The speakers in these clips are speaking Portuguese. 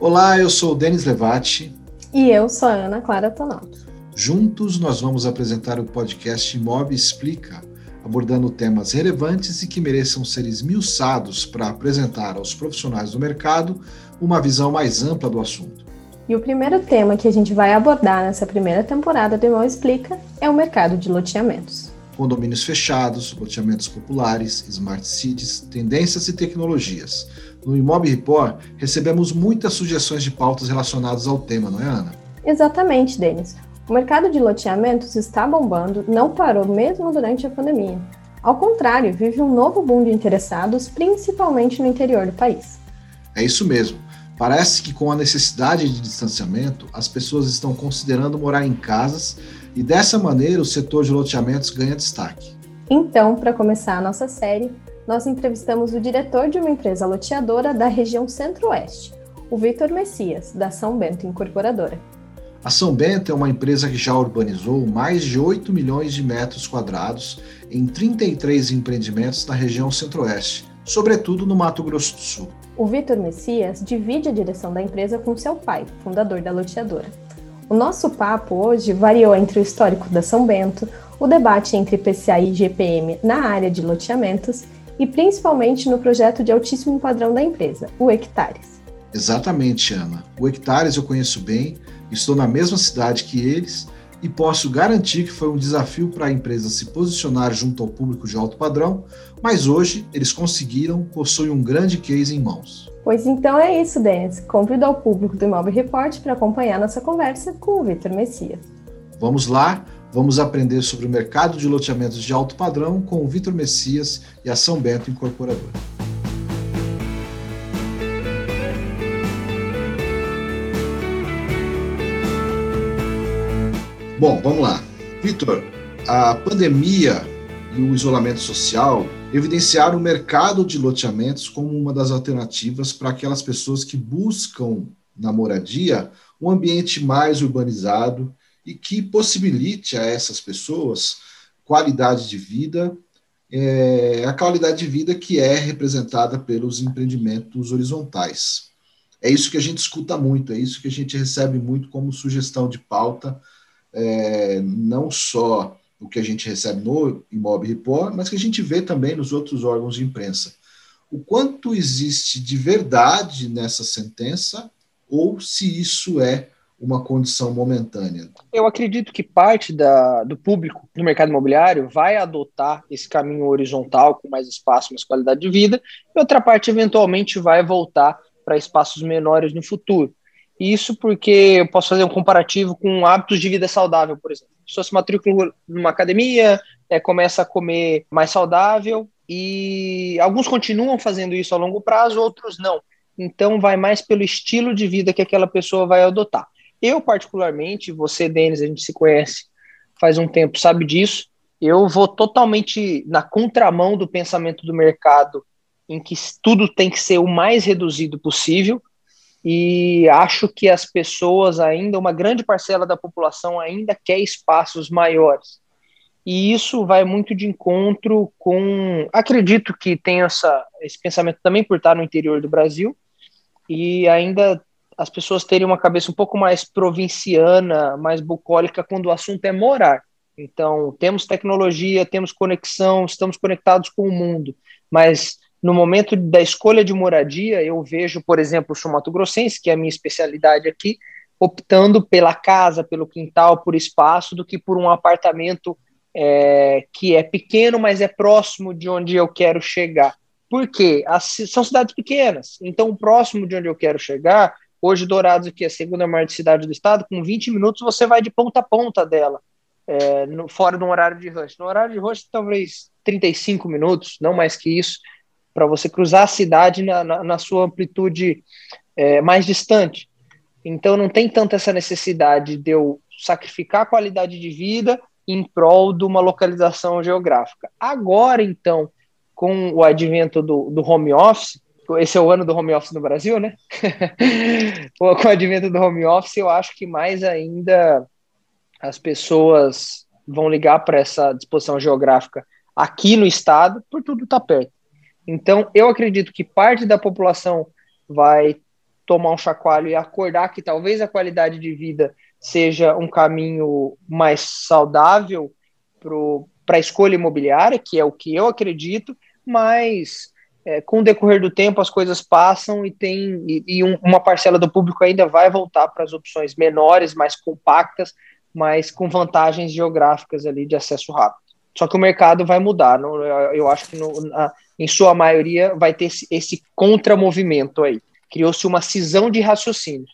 Olá, eu sou o Denis Levati. E eu sou a Ana Clara Tonato. Juntos nós vamos apresentar o podcast Imob Explica, abordando temas relevantes e que mereçam ser esmiuçados para apresentar aos profissionais do mercado uma visão mais ampla do assunto. E o primeiro tema que a gente vai abordar nessa primeira temporada do Imob Explica é o mercado de loteamentos. Condomínios fechados, loteamentos populares, smart cities, tendências e tecnologias no Imob Report, recebemos muitas sugestões de pautas relacionadas ao tema, não é, Ana? Exatamente, Denis. O mercado de loteamentos está bombando, não parou mesmo durante a pandemia. Ao contrário, vive um novo boom de interessados, principalmente no interior do país. É isso mesmo. Parece que com a necessidade de distanciamento, as pessoas estão considerando morar em casas e dessa maneira o setor de loteamentos ganha destaque. Então, para começar a nossa série, nós entrevistamos o diretor de uma empresa loteadora da região Centro-Oeste, o Vitor Messias, da São Bento Incorporadora. A São Bento é uma empresa que já urbanizou mais de 8 milhões de metros quadrados em 33 empreendimentos na região Centro-Oeste, sobretudo no Mato Grosso do Sul. O Vitor Messias divide a direção da empresa com seu pai, fundador da loteadora. O nosso papo hoje variou entre o histórico da São Bento, o debate entre PCA e GPM na área de loteamentos e principalmente no projeto de altíssimo padrão da empresa, o Hectares. Exatamente, Ana. O Hectares eu conheço bem, estou na mesma cidade que eles e posso garantir que foi um desafio para a empresa se posicionar junto ao público de alto padrão, mas hoje eles conseguiram, possuem um grande case em mãos. Pois então é isso, Denis. Convido ao público do Imóvel Report para acompanhar nossa conversa com o Vitor Messias. Vamos lá, Vamos aprender sobre o mercado de loteamentos de alto padrão com o Vitor Messias e a São Bento Incorporadora. Bom, vamos lá. Vitor, a pandemia e o isolamento social evidenciaram o mercado de loteamentos como uma das alternativas para aquelas pessoas que buscam na moradia um ambiente mais urbanizado e que possibilite a essas pessoas qualidade de vida, é, a qualidade de vida que é representada pelos empreendimentos horizontais. É isso que a gente escuta muito, é isso que a gente recebe muito como sugestão de pauta, é, não só o que a gente recebe no Imob Report, mas que a gente vê também nos outros órgãos de imprensa. O quanto existe de verdade nessa sentença, ou se isso é uma condição momentânea? Eu acredito que parte da, do público do mercado imobiliário vai adotar esse caminho horizontal com mais espaço, mais qualidade de vida, e outra parte eventualmente vai voltar para espaços menores no futuro. Isso porque eu posso fazer um comparativo com hábitos de vida saudável, por exemplo. Se matricula numa academia, é, começa a comer mais saudável, e alguns continuam fazendo isso a longo prazo, outros não. Então, vai mais pelo estilo de vida que aquela pessoa vai adotar. Eu, particularmente, você, Denis, a gente se conhece faz um tempo, sabe disso. Eu vou totalmente na contramão do pensamento do mercado, em que tudo tem que ser o mais reduzido possível. E acho que as pessoas ainda, uma grande parcela da população ainda quer espaços maiores. E isso vai muito de encontro com. Acredito que tem essa, esse pensamento também por estar no interior do Brasil, e ainda as pessoas terem uma cabeça um pouco mais provinciana, mais bucólica quando o assunto é morar. Então, temos tecnologia, temos conexão, estamos conectados com o mundo, mas no momento da escolha de moradia, eu vejo, por exemplo, o sul Grossense, que é a minha especialidade aqui, optando pela casa, pelo quintal, por espaço, do que por um apartamento é, que é pequeno, mas é próximo de onde eu quero chegar. Por quê? As, são cidades pequenas, então próximo de onde eu quero chegar, Hoje, Dourados, que é a segunda maior cidade do estado, com 20 minutos você vai de ponta a ponta dela, é, no, fora do horário de rush. No horário de rush, talvez 35 minutos, não mais que isso, para você cruzar a cidade na, na, na sua amplitude é, mais distante. Então, não tem tanta essa necessidade de eu sacrificar a qualidade de vida em prol de uma localização geográfica. Agora, então, com o advento do, do home office, esse é o ano do home office no Brasil, né? com o advento do home office, eu acho que mais ainda as pessoas vão ligar para essa disposição geográfica aqui no estado, por tudo estar tá perto. Então, eu acredito que parte da população vai tomar um chacoalho e acordar que talvez a qualidade de vida seja um caminho mais saudável para a escolha imobiliária, que é o que eu acredito, mas é, com o decorrer do tempo as coisas passam e tem e, e um, uma parcela do público ainda vai voltar para as opções menores, mais compactas, mas com vantagens geográficas ali de acesso rápido. Só que o mercado vai mudar. Não, eu acho que no, na, em sua maioria vai ter esse, esse contramovimento aí. Criou-se uma cisão de raciocínio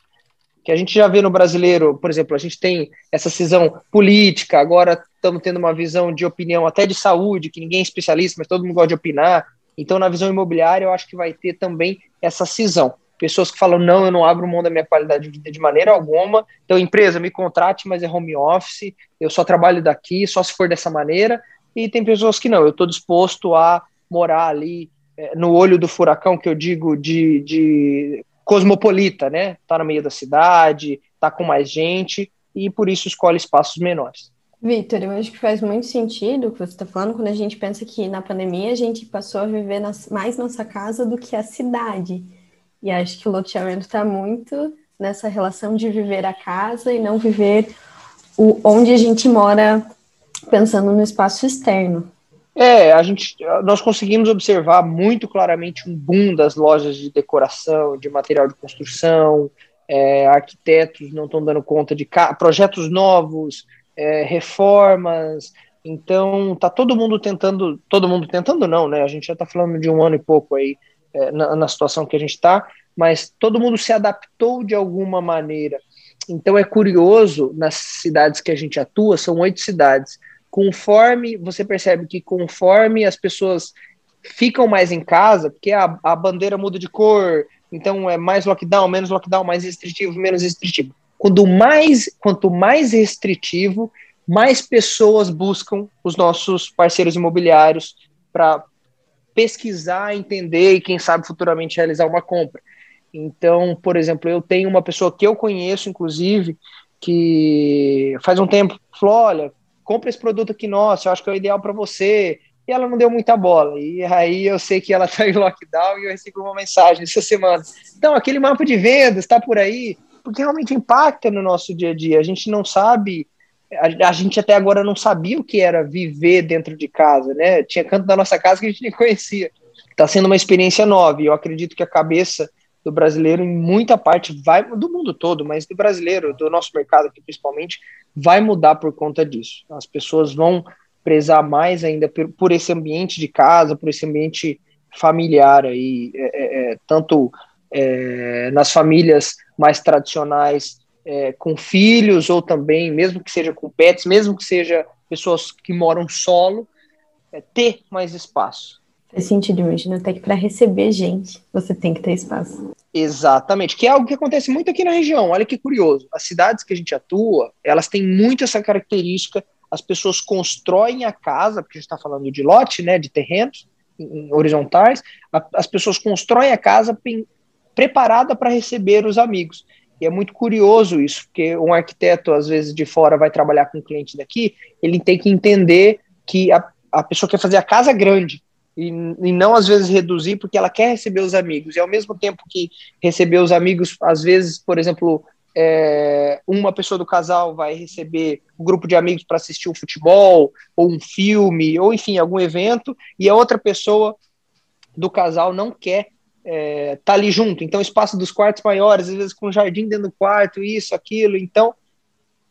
que a gente já vê no brasileiro, por exemplo, a gente tem essa cisão política, agora estamos tendo uma visão de opinião até de saúde, que ninguém é especialista, mas todo mundo gosta de opinar. Então, na visão imobiliária, eu acho que vai ter também essa cisão. Pessoas que falam, não, eu não abro mão da minha qualidade de vida de maneira alguma, então, empresa, me contrate, mas é home office, eu só trabalho daqui, só se for dessa maneira. E tem pessoas que não, eu estou disposto a morar ali é, no olho do furacão, que eu digo de, de cosmopolita, né? Tá no meio da cidade, tá com mais gente e por isso escolhe espaços menores. Vitor, eu acho que faz muito sentido o que você está falando quando a gente pensa que na pandemia a gente passou a viver nas, mais nossa casa do que a cidade. E acho que o loteamento está muito nessa relação de viver a casa e não viver o, onde a gente mora pensando no espaço externo. É, a gente, nós conseguimos observar muito claramente um boom das lojas de decoração, de material de construção, é, arquitetos não estão dando conta de projetos novos, é, reformas. Então, tá todo mundo tentando, todo mundo tentando não, né? A gente já está falando de um ano e pouco aí é, na, na situação que a gente está, mas todo mundo se adaptou de alguma maneira. Então é curioso nas cidades que a gente atua, são oito cidades conforme você percebe que conforme as pessoas ficam mais em casa, porque a, a bandeira muda de cor, então é mais lockdown, menos lockdown, mais restritivo, menos restritivo. Quanto mais, quanto mais restritivo, mais pessoas buscam os nossos parceiros imobiliários para pesquisar, entender e, quem sabe, futuramente realizar uma compra. Então, por exemplo, eu tenho uma pessoa que eu conheço, inclusive, que faz um tempo falou: olha, compra esse produto aqui nosso, eu acho que é o ideal para você. E ela não deu muita bola. E aí eu sei que ela está em lockdown e eu recebi uma mensagem essa semana. Então, aquele mapa de vendas está por aí, porque realmente impacta no nosso dia a dia. A gente não sabe, a, a, gente até agora não sabia o que era viver dentro de casa, né? Tinha canto da nossa casa que a gente nem conhecia. Está sendo uma experiência nova e eu acredito que a cabeça do brasileiro em muita parte vai do mundo todo, mas do brasileiro, do nosso mercado aqui principalmente, vai mudar por conta disso. As pessoas vão prezar mais ainda por, por esse ambiente de casa, por esse ambiente familiar aí, é, é, é tanto é, nas famílias mais tradicionais é, com filhos ou também, mesmo que seja com pets, mesmo que seja pessoas que moram solo, é, ter mais espaço. Sentido, imagina até que para receber gente você tem que ter espaço. Exatamente, que é algo que acontece muito aqui na região. Olha que curioso. As cidades que a gente atua, elas têm muito essa característica. As pessoas constroem a casa, porque a gente está falando de lote, né, de terrenos horizontais. as pessoas constroem a casa preparada para receber os amigos. E é muito curioso isso, porque um arquiteto, às vezes, de fora vai trabalhar com um cliente daqui, ele tem que entender que a, a pessoa quer fazer a casa grande, e, e, não às vezes reduzir porque ela quer receber os amigos. E ao mesmo tempo que receber os amigos às vezes por exemplo é, uma pessoa do casal vai receber um grupo de amigos para assistir um futebol ou um filme ou enfim algum evento e a outra pessoa do casal não quer é, tá ali junto. Então espaço dos quartos maiores às vezes com jardim dentro do quarto isso aquilo. Então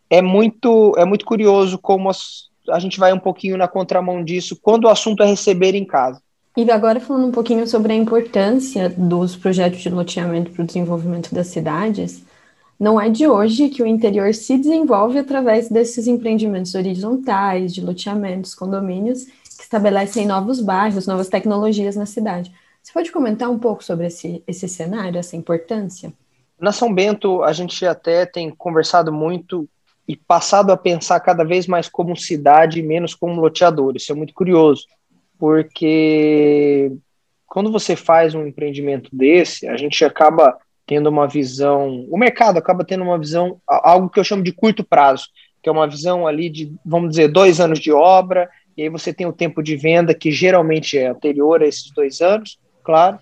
é muito é muito curioso como as, a gente vai um pouquinho na contramão disso quando o assunto é receber em casa. E agora falando um pouquinho sobre a importância dos projetos de loteamento para o desenvolvimento das cidades, não é de hoje que o interior se desenvolve através desses empreendimentos horizontais, de loteamentos, condomínios, que estabelecem novos bairros, novas tecnologias na cidade. Você pode comentar um pouco sobre esse, esse cenário, essa importância? Na São Bento, a gente até tem conversado muito e passado a pensar cada vez mais como cidade e menos como loteador. Isso é muito curioso, porque quando você faz um empreendimento desse, a gente acaba tendo uma visão, o mercado acaba tendo uma visão, algo que eu chamo de curto prazo, que é uma visão ali de, vamos dizer, dois anos de obra, e aí você tem o tempo de venda, que geralmente é anterior a esses dois anos, claro,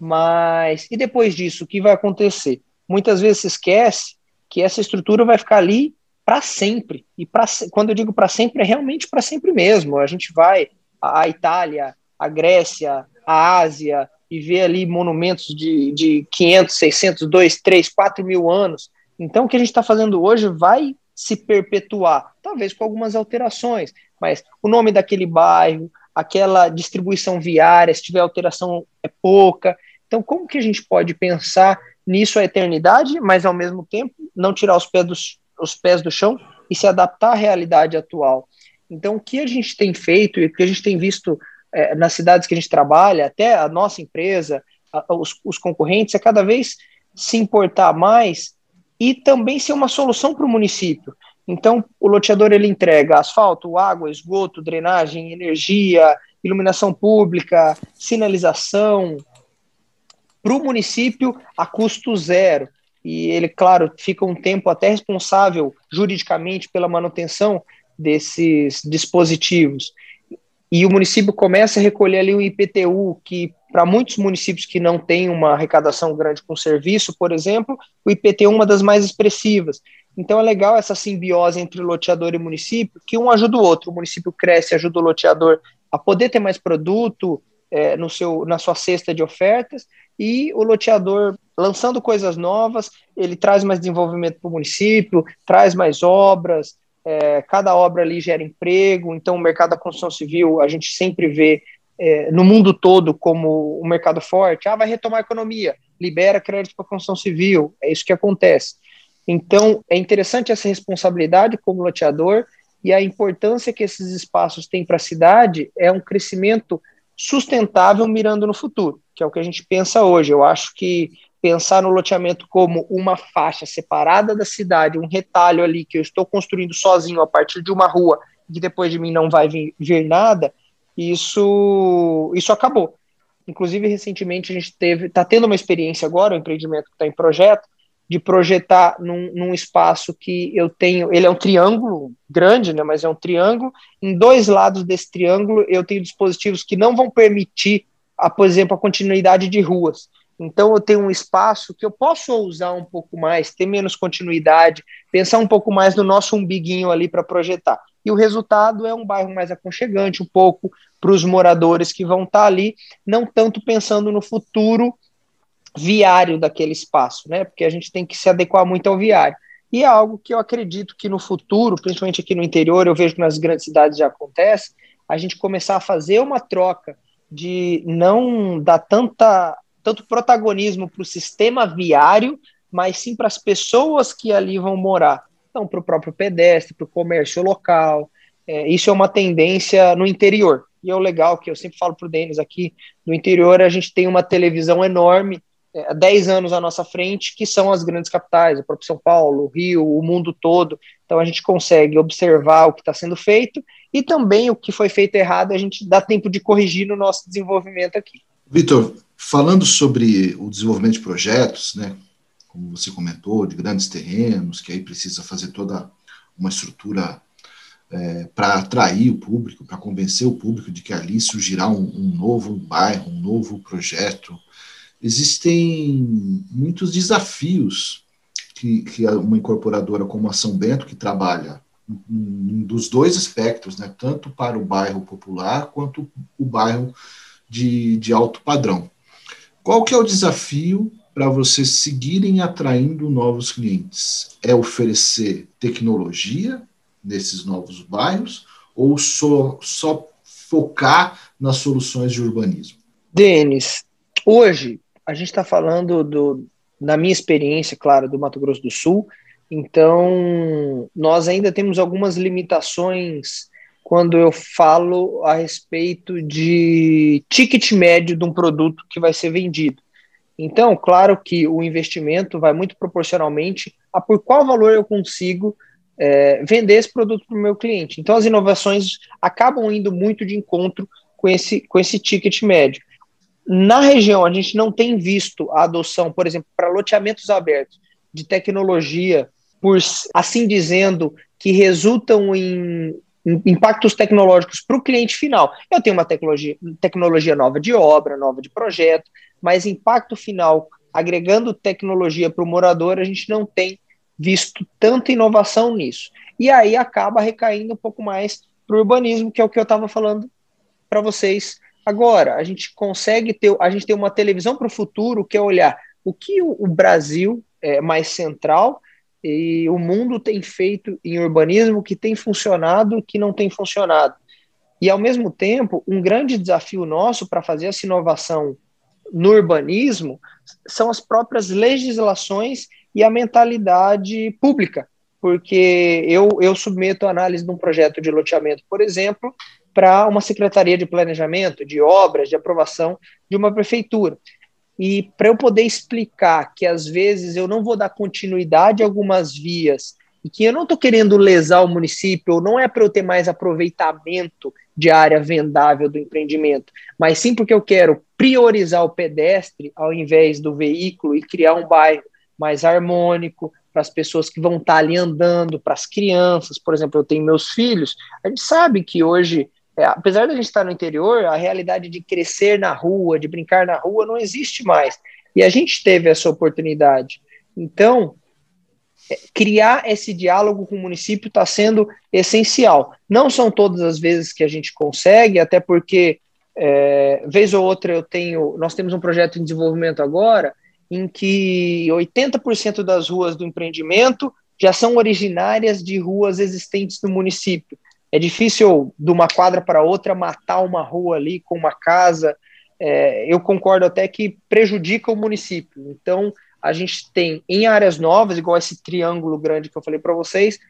Mas e depois disso, o que vai acontecer? Muitas vezes se esquece que essa estrutura vai ficar ali para sempre. E pra, quando eu digo para sempre, é realmente para sempre mesmo. A gente vai à Itália, à Grécia, à Ásia e vê ali monumentos de, de 500, 600, 2, 3, 4 mil anos. Então, o que a gente está fazendo hoje vai se perpetuar, talvez com algumas alterações, mas o nome daquele bairro, aquela distribuição viária, se tiver alteração é pouca. Então, como que a gente pode pensar nisso a eternidade, mas ao mesmo tempo não tirar os pés do, os pés do chão e se adaptar à realidade atual? Então, o que a gente tem feito e o que a gente tem visto é, nas cidades que a gente trabalha, até a nossa empresa, a, os, os concorrentes, é cada vez se importar mais e também ser uma solução para o município. Então, o loteador ele entrega asfalto, água, esgoto, drenagem, energia, iluminação pública, sinalização para o município a custo zero. E ele, claro, fica um tempo até responsável juridicamente pela manutenção desses dispositivos. E o município começa a recolher ali o IPTU, que para muitos municípios que não têm uma arrecadação grande com serviço, por exemplo, o IPTU é uma das mais expressivas. Então é legal essa simbiose entre loteador e município, que um ajuda o outro. O município cresce, ajuda o loteador a poder ter mais produto é, no seu, na sua cesta de ofertas, e o loteador lançando coisas novas, ele traz mais desenvolvimento para o município, traz mais obras, é, cada obra ali gera emprego, então o mercado da construção civil a gente sempre vê é, no mundo todo como um mercado forte, ah, vai retomar a economia, libera crédito para a construção civil, é isso que acontece. Então, é interessante essa responsabilidade como loteador e a importância que esses espaços têm para a cidade é um crescimento sustentável mirando no futuro, que é o que a gente pensa hoje. Eu acho que pensar no loteamento como uma faixa separada da cidade, um retalho ali que eu estou construindo sozinho a partir de uma rua, que depois de mim não vai vir, vir nada, isso, isso acabou. Inclusive, recentemente a gente teve, está tendo uma experiência agora, o um empreendimento que está em projeto, de projetar num, num, espaço que eu tenho, ele é um triângulo grande, né, mas é um triângulo, em dois lados desse triângulo eu tenho dispositivos que não vão permitir, a, por exemplo, a continuidade de ruas. Então eu tenho um espaço que eu posso usar um pouco mais, ter menos continuidade, pensar um pouco mais no nosso umbiguinho ali para projetar. E o resultado é um bairro mais aconchegante, um pouco para os moradores que vão estar tá ali, não tanto pensando no futuro viário daquele espaço, né? Porque a gente tem que se adequar muito ao viário. E é algo que eu acredito que no futuro, principalmente aqui no interior, eu vejo que nas grandes cidades já acontece, a gente começar a fazer uma troca de não dar tanta tanto protagonismo para o sistema viário, mas sim para as pessoas que ali vão morar. Então, para o próprio pedestre, para o comércio local. É, isso é uma tendência no interior. E é o legal que eu sempre falo para o Denis aqui, no interior a gente tem uma televisão enorme, é, 10 anos à nossa frente, que são as grandes capitais, o próprio São Paulo, o Rio, o mundo todo. Então a gente consegue observar o que está sendo feito e também o que foi feito errado, a gente dá tempo de corrigir no nosso desenvolvimento aqui. Vitor, falando sobre o desenvolvimento de projetos, né, como você comentou, de grandes terrenos, que aí precisa fazer toda uma estrutura é, para atrair o público, para convencer o público de que ali surgirá um, um novo bairro, um novo projeto. Existem muitos desafios que, que uma incorporadora como a São Bento, que trabalha dos dois espectros, né, tanto para o bairro popular quanto o bairro de, de alto padrão. Qual que é o desafio para vocês seguirem atraindo novos clientes? É oferecer tecnologia nesses novos bairros ou só, só focar nas soluções de urbanismo? Denis, hoje a gente está falando do, da minha experiência, claro, do Mato Grosso do Sul, então nós ainda temos algumas limitações quando eu falo a respeito de ticket médio de um produto que vai ser vendido. Então, claro que o investimento vai muito proporcionalmente a por qual valor eu consigo é, vender esse produto para o meu cliente. Então, as inovações acabam indo muito de encontro com esse, com esse ticket médio. Na região, a gente não tem visto a adoção, por exemplo, para loteamentos abertos de tecnologia, por assim dizendo, que resultam em impactos tecnológicos para o cliente final. Eu tenho uma tecnologia, tecnologia nova de obra, nova de projeto, mas impacto final, agregando tecnologia para o morador, a gente não tem visto tanta inovação nisso. E aí acaba recaindo um pouco mais para o urbanismo, que é o que eu estava falando para vocês agora. A gente consegue ter, a gente tem uma televisão para o futuro, que é olhar o que o, Brasil é mais central e o mundo tem feito em urbanismo que tem funcionado, que não tem funcionado. E, ao mesmo tempo, um grande desafio nosso para fazer essa inovação no urbanismo são as próprias legislações e a mentalidade pública, porque eu, eu submeto a análise de um projeto de loteamento, por exemplo, para uma secretaria de planejamento, de obras, de aprovação de uma prefeitura. E para eu poder explicar que às vezes eu não vou dar continuidade a algumas vias e que eu não estou querendo lesar o município, ou não é para eu ter mais aproveitamento de área vendável do empreendimento, mas sim porque eu quero priorizar o pedestre ao invés do veículo e criar um bairro mais harmônico para as pessoas que vão estar tá ali andando, para as crianças, por exemplo, eu tenho meus filhos, a gente sabe que hoje é, apesar da gente estar no interior, a realidade de crescer na rua, de brincar na rua, não existe mais. E a gente teve essa oportunidade. Então, é, criar esse diálogo com o município está sendo essencial. Não são todas as vezes que a gente consegue, até porque, é, vez ou outra, eu tenho. Nós temos um projeto em desenvolvimento agora em que 80% das ruas do empreendimento já são originárias de ruas existentes no município. É difícil de uma quadra para outra matar uma rua ali com uma casa. É, eu concordo até que prejudica o município. Então, a gente tem em áreas novas, igual esse triângulo grande que eu falei para vocês,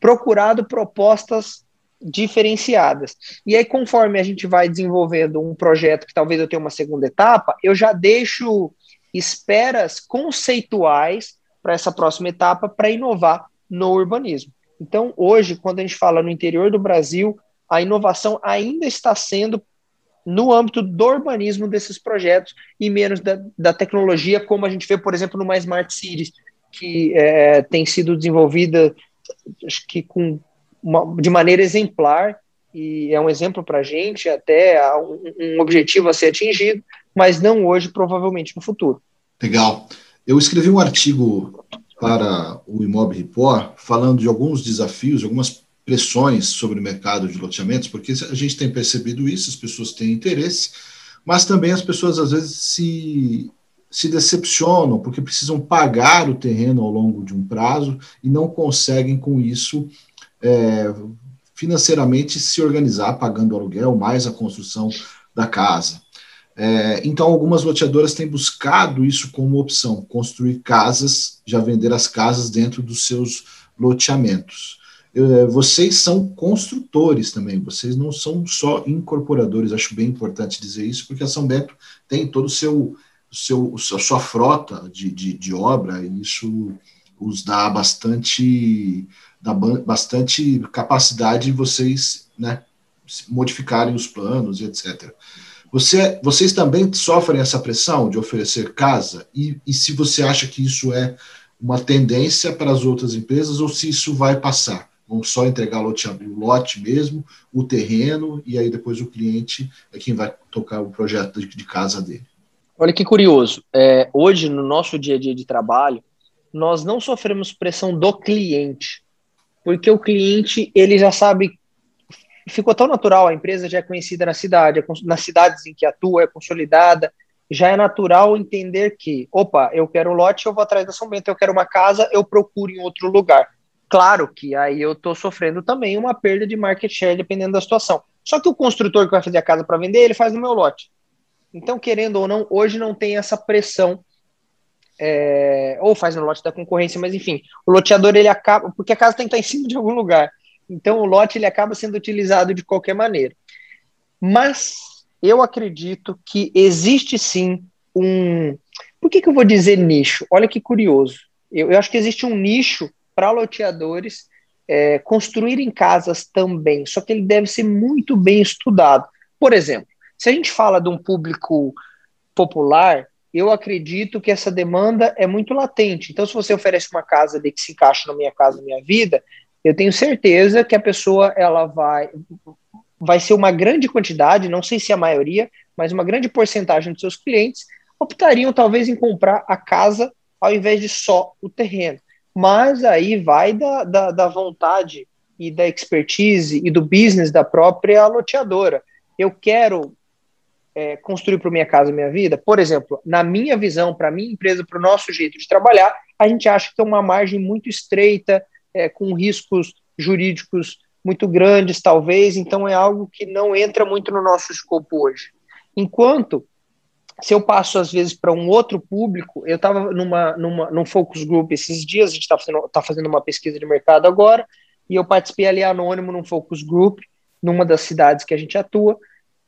procurado propostas diferenciadas. E aí, conforme a gente vai desenvolvendo um projeto que talvez eu tenha uma segunda etapa, eu já deixo esperas conceituais para essa próxima etapa para inovar no urbanismo. Então, hoje, quando a gente fala no interior do Brasil, a inovação ainda está sendo no âmbito do urbanismo desses projetos e menos da, da tecnologia, como a gente vê, por exemplo, no Mais Smart Cities, que é, tem sido desenvolvida acho que com uma, de maneira exemplar e é um exemplo para a gente, até um, um objetivo a ser atingido, mas não hoje, provavelmente no futuro. Legal. Eu escrevi um artigo para o Imob Report, falando de alguns desafios, algumas pressões sobre o mercado de loteamentos, porque a gente tem percebido isso, as pessoas têm interesse, mas também as pessoas às vezes se, se decepcionam porque precisam pagar o terreno ao longo de um prazo e não conseguem com isso é, financeiramente se organizar, pagando aluguel mais a construção da casa. É, então, algumas loteadoras têm buscado isso como opção, construir casas, já vender as casas dentro dos seus loteamentos. É, vocês são construtores também, vocês não são só incorporadores, acho bem importante dizer isso, porque a São Bento tem todo o seu, seu a sua frota de, de, de obra, e isso os dá bastante, dá bastante capacidade de vocês né, modificarem os planos e etc. Você, vocês também sofrem essa pressão de oferecer casa? E, e se você acha que isso é uma tendência para as outras empresas ou se isso vai passar? Vão só entregar lote, o lote mesmo, o terreno, e aí depois o cliente é quem vai tocar o projeto de, de casa dele. Olha que curioso. É, hoje, no nosso dia a dia de trabalho, nós não sofremos pressão do cliente, porque o cliente ele já sabe ficou tão natural, a empresa já é conhecida na cidade, é nas cidades em que atua, é consolidada, já é natural entender que, opa, eu quero um lote, eu vou atrás da São Bento, eu quero uma casa, eu procuro em outro lugar. Claro que aí eu estou sofrendo também uma perda de market share dependendo da situação. Só que o construtor que vai fazer a casa para vender, ele faz no meu lote. Então, querendo ou não, hoje não tem essa pressão, é, ou faz no lote da concorrência, mas enfim, o loteador ele acaba, porque a casa tem que estar em cima de algum lugar. Então o lote ele acaba sendo utilizado de qualquer maneira. Mas eu acredito que existe sim um. Por que, que eu vou dizer nicho? Olha que curioso. Eu, eu acho que existe um nicho para loteadores é, construírem casas também, só que ele deve ser muito bem estudado. Por exemplo, se a gente fala de um público popular, eu acredito que essa demanda é muito latente. Então, se você oferece uma casa de que se encaixa na minha casa, na minha vida, eu tenho certeza que a pessoa ela vai vai ser uma grande quantidade, não sei se a maioria, mas uma grande porcentagem dos seus clientes optariam talvez em comprar a casa ao invés de só o terreno. Mas aí vai da, da, da vontade e da expertise e do business da própria loteadora. Eu quero é, construir para minha casa, minha vida. Por exemplo, na minha visão, para minha empresa, para o nosso jeito de trabalhar, a gente acha que tem uma margem muito estreita, é, com riscos jurídicos muito grandes, talvez, então é algo que não entra muito no nosso escopo hoje. Enquanto, se eu passo às vezes para um outro público, eu estava numa, numa, num focus group esses dias, a gente está fazendo, tá fazendo uma pesquisa de mercado agora, e eu participei ali anônimo num focus group, numa das cidades que a gente atua,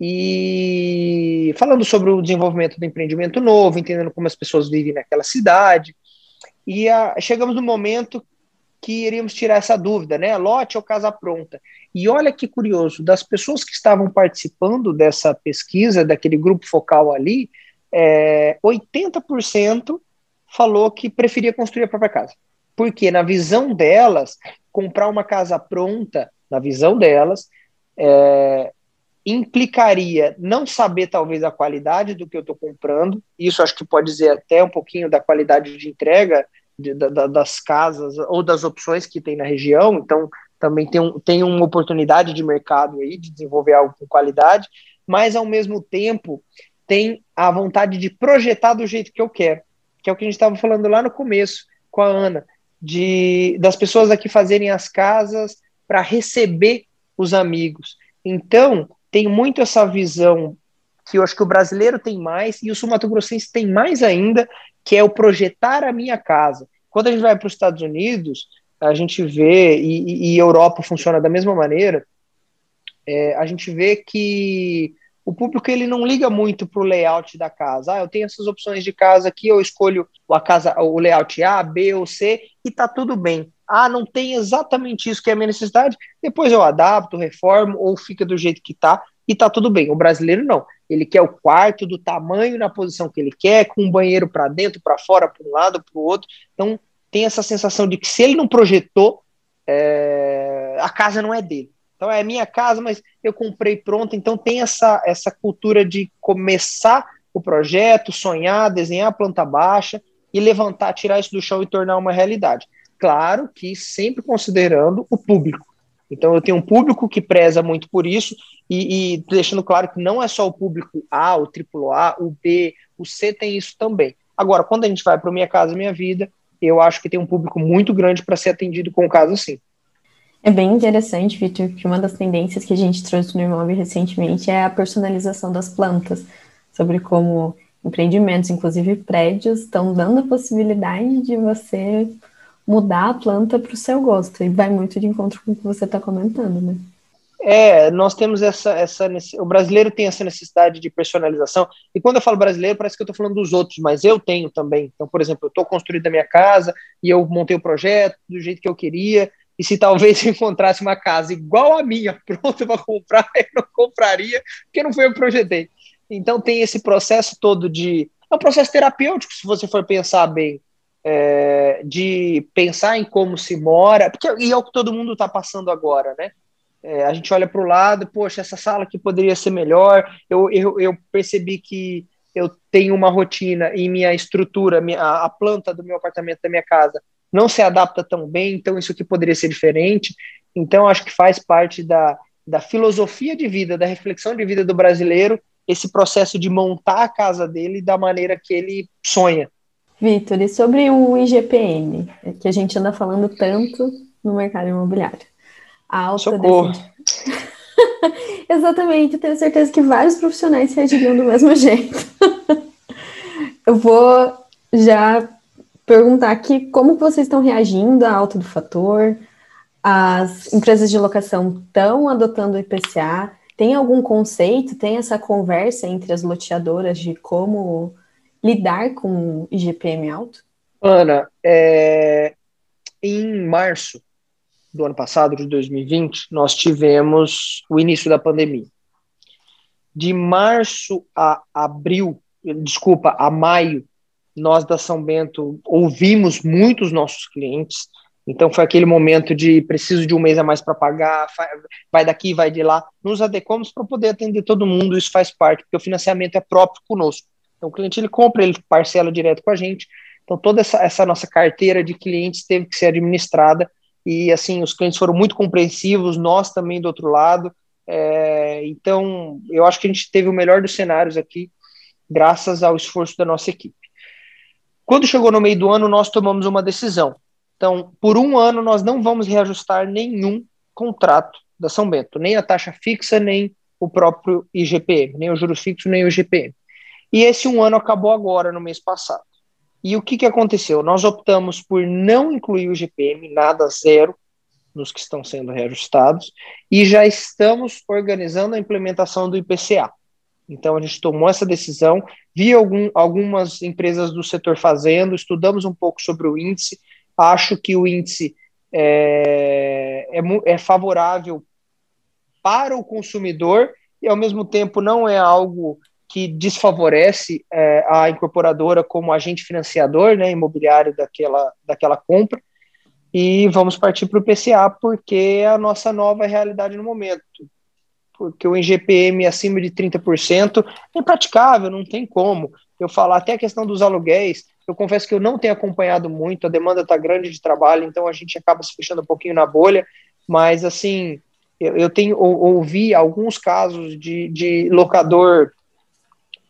e falando sobre o desenvolvimento do empreendimento novo, entendendo como as pessoas vivem naquela cidade, e a, chegamos no momento que iríamos tirar essa dúvida, né? Lote ou casa pronta. E olha que curioso, das pessoas que estavam participando dessa pesquisa, daquele grupo focal ali, é, 80% falou que preferia construir a própria casa. Porque, na visão delas, comprar uma casa pronta, na visão delas, é, implicaria não saber, talvez, a qualidade do que eu estou comprando. Isso acho que pode dizer até um pouquinho da qualidade de entrega de, da, das casas ou das opções que tem na região, então também tem, um, tem uma oportunidade de mercado aí de desenvolver algo com qualidade, mas ao mesmo tempo tem a vontade de projetar do jeito que eu quero, que é o que a gente estava falando lá no começo com a Ana, de das pessoas aqui fazerem as casas para receber os amigos. Então, tem muito essa visão que eu acho que o brasileiro tem mais e o sul-mato-grossense tem mais ainda, que é o projetar a minha casa. Quando a gente vai para os Estados Unidos, a gente vê, e, e Europa funciona da mesma maneira, é, a gente vê que o público ele não liga muito para o layout da casa. Ah, eu tenho essas opções de casa aqui, eu escolho a casa, o layout A, B ou C e tá tudo bem. Ah, não tem exatamente isso que é a minha necessidade, depois eu adapto, reformo ou fica do jeito que tá e tá tudo bem. O brasileiro não. Ele quer o quarto do tamanho na posição que ele quer, com um banheiro para dentro, para fora, para um lado, para o outro. Então tem essa sensação de que se ele não projetou, é... a casa não é dele. Então é minha casa, mas eu comprei pronto. Então tem essa, essa cultura de começar o projeto, sonhar, desenhar a planta baixa e levantar, tirar isso do chão e tornar uma realidade. Claro que sempre considerando o público. Então eu tenho um público que preza muito por isso e, e deixando claro que não é só o público A, o triplo A, o B, o C tem isso também. Agora, quando a gente vai para Minha Casa Minha Vida, eu acho que tem um público muito grande para ser atendido com o caso assim. É bem interessante, Vitor, que uma das tendências que a gente trouxe no imóvel recentemente é a personalização das plantas, sobre como empreendimentos, inclusive prédios, estão dando a possibilidade de você mudar a planta para o seu gosto, e vai muito de encontro com o que você está comentando, né? É, nós temos essa, essa. O brasileiro tem essa necessidade de personalização. E quando eu falo brasileiro, parece que eu estou falando dos outros, mas eu tenho também. Então, por exemplo, eu estou construindo a minha casa e eu montei o projeto do jeito que eu queria. E se talvez encontrasse uma casa igual a minha, pronta para comprar, eu não compraria, porque não foi eu que projetei. Então, tem esse processo todo de. É um processo terapêutico, se você for pensar bem. É, de pensar em como se mora, porque e é o que todo mundo está passando agora, né? É, a gente olha para o lado, poxa, essa sala aqui poderia ser melhor. Eu, eu, eu percebi que eu tenho uma rotina e minha estrutura, minha, a planta do meu apartamento, da minha casa, não se adapta tão bem, então isso aqui poderia ser diferente. Então, acho que faz parte da, da filosofia de vida, da reflexão de vida do brasileiro, esse processo de montar a casa dele da maneira que ele sonha. Vitor, e sobre o IGPM, que a gente anda falando tanto no mercado imobiliário? a alta Socorro. Exatamente, tenho certeza que vários profissionais reagiriam do mesmo jeito. Eu vou já perguntar aqui como vocês estão reagindo à alta do fator. As empresas de locação estão adotando o IPCA? Tem algum conceito, tem essa conversa entre as loteadoras de como lidar com IGPM alto? Ana, é, em março do ano passado, de 2020, nós tivemos o início da pandemia. De março a abril, desculpa, a maio, nós da São Bento ouvimos muitos nossos clientes Então foi aquele momento de preciso de um mês a mais para pagar, vai daqui, vai de lá. Nos adequamos para poder atender todo mundo, isso faz parte, porque o financiamento é próprio conosco. Então o cliente ele compra, ele parcela direto com a gente. Então toda essa, essa nossa carteira de clientes teve que ser administrada e assim os clientes foram muito compreensivos, nós também do outro lado. É, então eu acho que a gente teve o melhor dos cenários aqui, graças ao esforço da nossa equipe. Quando chegou no meio do ano, nós tomamos uma decisão então, por um ano, nós não vamos reajustar nenhum contrato da São Bento, nem a taxa fixa, nem o próprio IGPM, nem o juros fixo, nem o IGPM. E esse um ano acabou agora, no mês passado. E o que, que aconteceu? Nós optamos por não incluir o IGPM, nada zero, nos que estão sendo reajustados, e já estamos organizando a implementação do IPCA. Então, a gente tomou essa decisão, vi algum, algumas empresas do setor fazendo, estudamos um pouco sobre o índice, Acho que o índice é, é, é favorável para o consumidor e, ao mesmo tempo, não é algo que desfavorece é, a incorporadora como agente financiador né, imobiliário daquela, daquela compra. E vamos partir para o PCA, porque é a nossa nova realidade no momento. Porque o IGPM acima de 30% é impraticável, não tem como. Eu falar até a questão dos aluguéis, eu confesso que eu não tenho acompanhado muito, a demanda está grande de trabalho, então a gente acaba se fechando um pouquinho na bolha, mas assim, eu, eu tenho ou, ouvi alguns casos de, de locador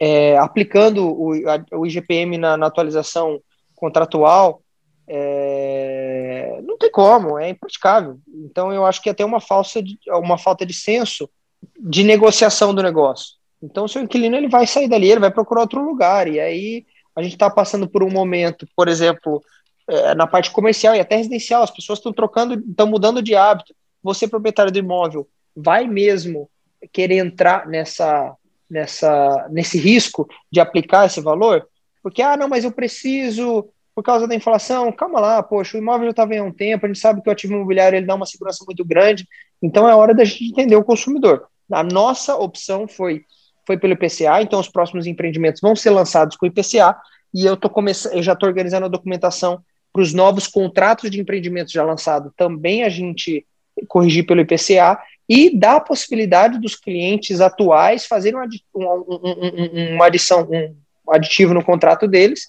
é, aplicando o, a, o IGPM na, na atualização contratual, é, não tem como, é impraticável. Então eu acho que é até uma, falsa de, uma falta de senso de negociação do negócio. Então, o seu inquilino ele vai sair dali, ele vai procurar outro lugar, e aí a gente está passando por um momento, por exemplo, é, na parte comercial e até residencial, as pessoas estão trocando, estão mudando de hábito. Você, proprietário do imóvel, vai mesmo querer entrar nessa, nessa, nesse risco de aplicar esse valor? Porque, ah, não, mas eu preciso por causa da inflação, calma lá, poxa, o imóvel já estava há um tempo, a gente sabe que o ativo imobiliário ele dá uma segurança muito grande, então é hora da gente entender o consumidor. A nossa opção foi foi pelo IPCA, então os próximos empreendimentos vão ser lançados com o IPCA, e eu, tô começando, eu já estou organizando a documentação para os novos contratos de empreendimentos já lançados, também a gente corrigir pelo IPCA, e dá a possibilidade dos clientes atuais fazerem uma, um, adição, um aditivo no contrato deles,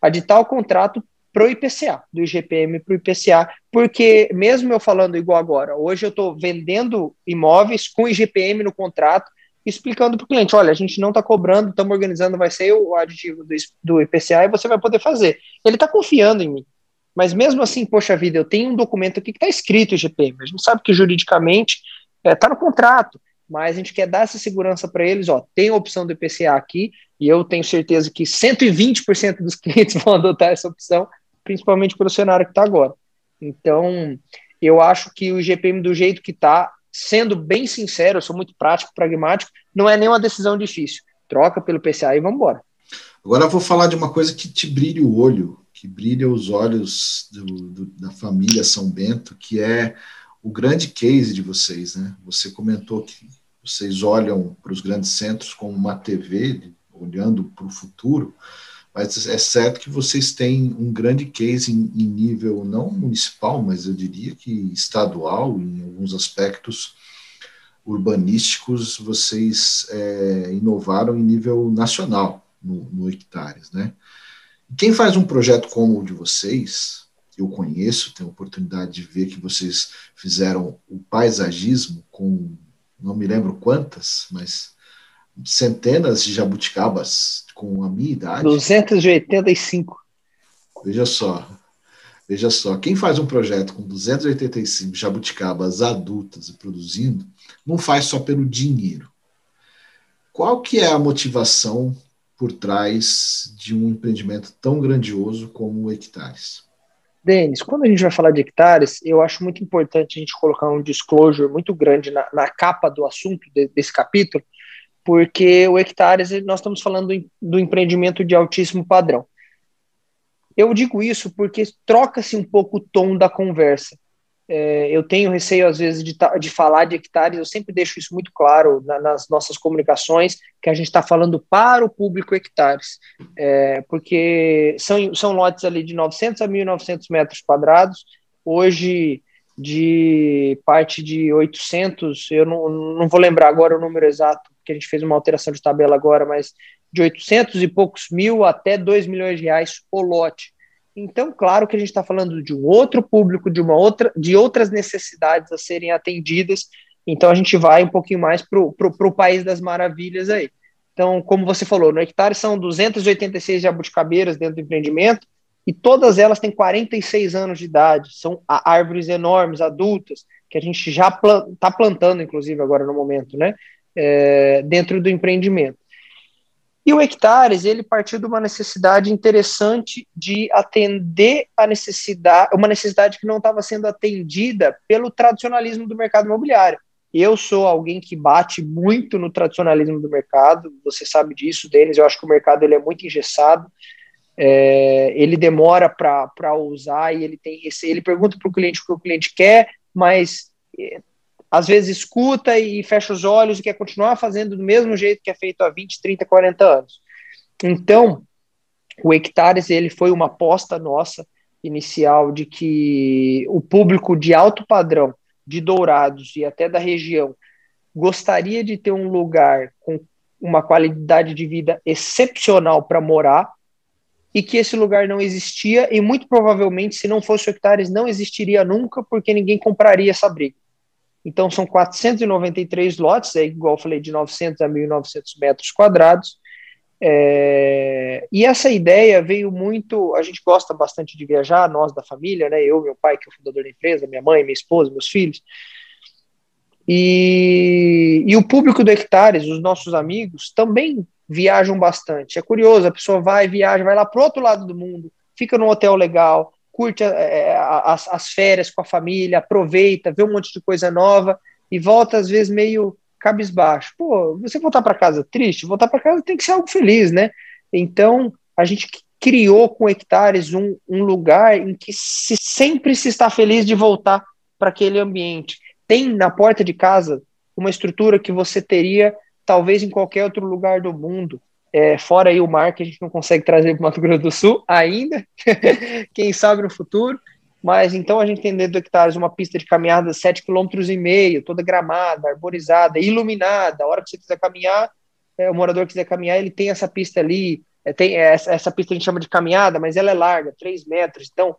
aditar o contrato para o IPCA, do IGPM para o IPCA, porque mesmo eu falando igual agora, hoje eu estou vendendo imóveis com IGPM no contrato, explicando para o cliente: olha, a gente não está cobrando, estamos organizando, vai ser o aditivo do, do IPCA e você vai poder fazer. Ele está confiando em mim. Mas mesmo assim, poxa vida, eu tenho um documento aqui que está escrito IGPM. A gente sabe que juridicamente está é, tá no contrato, mas a gente quer dar essa segurança para eles. Ó, tem a opção do IPCA aqui, e eu tenho certeza que 120% dos clientes vão adotar essa opção, principalmente pelo cenário que está agora. Então, eu acho que o IGPM, do jeito que está, sendo bem sincero, eu sou muito prático, pragmático, não é nenhuma decisão difícil. Troca pelo PCA e vamos embora. Agora eu vou falar de uma coisa que te brilha o olho, que brilha os olhos do, do, da família São Bento, que é o grande case de vocês, né? Você comentou que vocês olham para os grandes centros como uma TV, olhando para o futuro, mas é certo que vocês têm um grande case em, em, nível não municipal, mas eu diria que estadual, em alguns aspectos urbanísticos, vocês é, inovaram em nível nacional no, no Hectares, né? Quem faz um projeto como o de vocês, eu conheço, tenho a oportunidade de ver que vocês fizeram o paisagismo com, não me lembro quantas, mas centenas de jabuticabas com a minha idade. 285. Veja só. Veja só, quem faz um projeto com 285 jabuticabas adultas e produzindo, não faz só pelo dinheiro. Qual que é a motivação por trás de um empreendimento tão grandioso como o Hectares? Denis, quando a gente vai falar de hectares, eu acho muito importante a gente colocar um disclosure muito grande na, na capa do assunto de, desse capítulo, porque o hectares, nós estamos falando do empreendimento de altíssimo padrão. Eu digo isso porque troca-se um pouco o tom da conversa. É, eu tenho receio, às vezes, de, de, falar de hectares, eu sempre deixo isso muito claro na, nas nossas comunicações, que a gente está falando para o público hectares, é, porque são, são lotes ali de 900 a 1.900 metros quadrados, hoje de parte de 800, eu não, não vou lembrar agora o número exato, que a gente fez uma alteração de tabela agora, mas de 800 e poucos mil até 2 milhões de reais o lote. Então, claro que a gente está falando de um outro público, de uma outra, de outras necessidades a serem atendidas. Então a gente vai um pouquinho mais para o país das maravilhas aí. Então, como você falou, no hectare são 286 jabuticabeiras dentro do empreendimento, e todas elas têm 46 anos de idade, são árvores enormes, adultas, que a gente já está plantando, inclusive, agora no momento, né, é, dentro do empreendimento. E o Hectares, ele partiu de uma necessidade interessante de atender a necessidade, uma necessidade que não estava sendo atendida pelo tradicionalismo do mercado imobiliário. Eu sou alguém que bate muito no tradicionalismo do mercado, você sabe disso, Denis, eu acho que o mercado ele é muito engessado, é, ele demora para usar e ele tem receio. Ele pergunta para o cliente o que o cliente quer, mas é, às vezes escuta e fecha os olhos e quer continuar fazendo do mesmo jeito que é feito há 20, 30, 40 anos. Então, o Hectares ele foi uma aposta nossa inicial de que o público de alto padrão, de Dourados e até da região, gostaria de ter um lugar com uma qualidade de vida excepcional para morar e que esse lugar não existia e muito provavelmente se não fosse o Hectares não existiria nunca porque ninguém compraria essa briga. Então são 493 lotes, é igual eu falei de 900 a 1.900 metros quadrados. É, e essa ideia veio muito. A gente gosta bastante de viajar, nós da família, né? Eu, meu pai, que é o fundador da empresa, minha mãe, minha esposa, meus filhos. E, e o público do Hectares, os nossos amigos, também viajam bastante. É curioso, a pessoa vai, viaja, vai lá para outro lado do mundo, fica num hotel legal, curte é, as, as férias com a família, aproveita, vê um monte de coisa nova e volta às vezes meio cabisbaixo. Pô, você voltar para casa triste, voltar para casa tem que ser algo feliz, né? Então, a gente criou com hectares um, um lugar em que se, sempre se está feliz de voltar para aquele ambiente. Tem na porta de casa uma estrutura que você teria talvez em qualquer outro lugar do mundo, é, fora aí o mar que a gente não consegue trazer para o Mato Grosso do Sul ainda, quem sabe no futuro, mas então a gente tem dentro do hectares uma pista de caminhada de 7,5 km, toda gramada, arborizada, iluminada, a hora que você quiser caminhar, é, o morador quiser caminhar, ele tem essa pista ali, é, tem essa, essa pista a gente chama de caminhada, mas ela é larga, 3 metros, então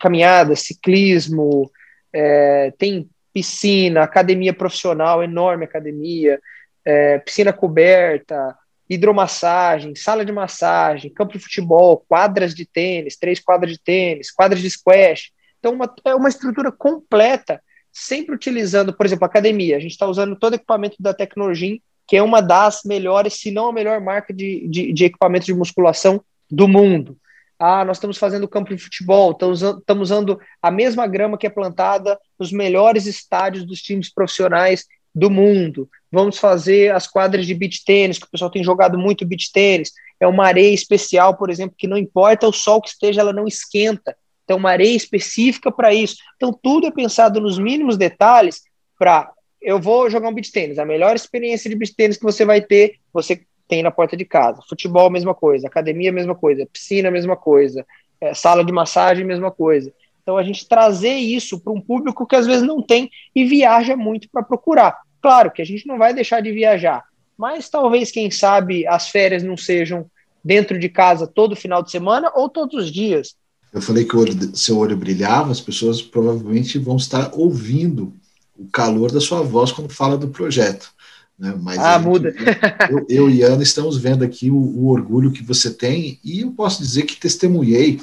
caminhada, ciclismo, é, tem piscina, academia profissional, enorme academia, é, piscina coberta, hidromassagem, sala de massagem, campo de futebol, quadras de tênis, três quadras de tênis, quadras de squash. Então, uma, é uma estrutura completa, sempre utilizando, por exemplo, academia. A gente está usando todo o equipamento da Tecnologia, que é uma das melhores, se não a melhor marca de, de, de de musculação do mundo. Ah, nós estamos fazendo campo de futebol, estamos, estamos usando a mesma grama que é plantada nos melhores estádios dos times profissionais do mundo. Vamos fazer as quadras de beach tênis, que o pessoal tem jogado muito beach tênis. É uma areia especial, por exemplo, que não importa o sol que esteja, ela não esquenta. Então, uma areia específica para isso. Então, tudo é pensado nos mínimos detalhes para eu vou jogar um beach tênis. A melhor experiência de beach tênis que você vai ter, você tem na porta de casa. Futebol, mesma coisa. Academia, mesma coisa. Piscina, mesma coisa. É, sala de massagem, mesma coisa. Então, a gente trazer isso para um público que às vezes não tem e viaja muito para procurar. Claro que a gente não vai deixar de viajar, mas talvez, quem sabe, as férias não sejam dentro de casa todo final de semana ou todos os dias. Eu falei que o olho, seu olho brilhava, as pessoas provavelmente vão estar ouvindo o calor da sua voz quando fala do projeto. Né? Mas ah, gente, muda. eu, eu, e Ana estamos vendo aqui o, o, orgulho que você tem, e eu posso dizer que testemunhei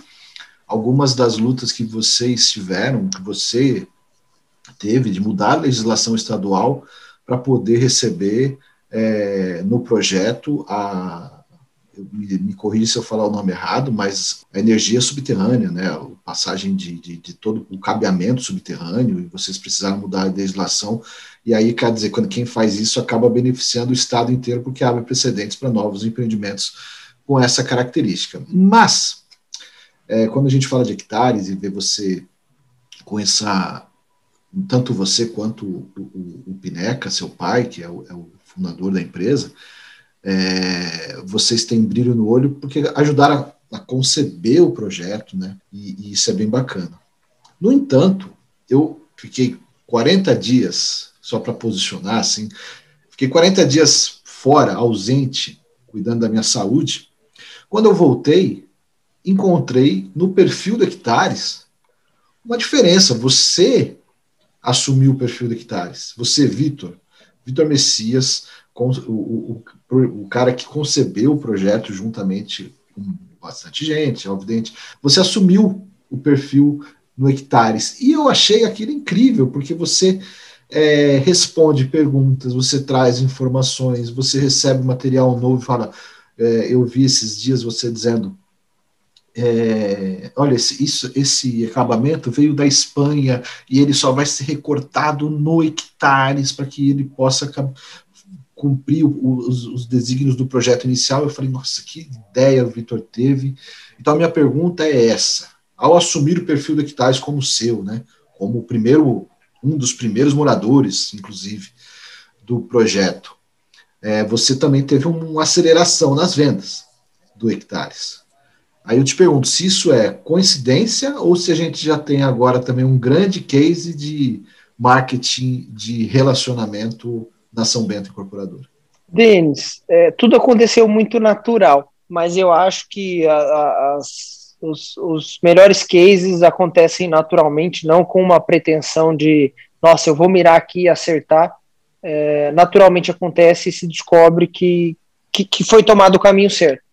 algumas das lutas que vocês tiveram, que você teve de mudar a legislação estadual para poder receber é, no projeto a me, me corrija se eu falar o nome errado, mas a energia subterrânea, né, a passagem de, de, de, todo o cabeamento subterrâneo, e vocês precisaram mudar a legislação, e aí, quer dizer, quando quem faz isso acaba beneficiando o Estado inteiro, porque abre precedentes para novos empreendimentos com essa característica. Mas, é, quando a gente fala de hectares e vê você com essa, tanto você quanto o, o, o Pineca, seu pai, que é o, é o fundador da empresa, é, vocês têm brilho no olho porque ajudaram a, a conceber o projeto, né? E, e, isso é bem bacana. No entanto, eu fiquei 40 dias, só para posicionar assim, fiquei 40 dias fora, ausente, cuidando da minha saúde. Quando eu voltei, encontrei no perfil do Hectares uma diferença. Você assumiu o perfil do Hectares. Você, Vitor, Vitor Messias, o, o, o, cara que concebeu o projeto juntamente com bastante gente, obviamente, você assumiu o perfil no Hectares. E eu achei aquilo incrível, porque você é, responde perguntas, você traz informações, você recebe material novo e fala. É, eu vi esses dias você dizendo é, olha, esse, isso, esse acabamento veio da Espanha e ele só vai ser recortado no hectares para que ele possa cumprir os, os, desígnios do projeto inicial. Eu falei, nossa, que ideia o Vitor teve. Então, a minha pergunta é essa. Ao assumir o perfil do hectares como seu, né, como o primeiro, um dos primeiros moradores, inclusive, do projeto, é, você também teve uma aceleração nas vendas do hectares. Aí eu te pergunto se isso é coincidência ou se a gente já tem agora também um grande case de marketing de relacionamento na São Bento Incorporadora. Denis, é, tudo aconteceu muito natural, mas eu acho que a, a, as, os, os melhores cases acontecem naturalmente, não com uma pretensão de, nossa, eu vou mirar aqui e acertar. É, naturalmente acontece e se descobre que, que, que foi tomado o caminho certo.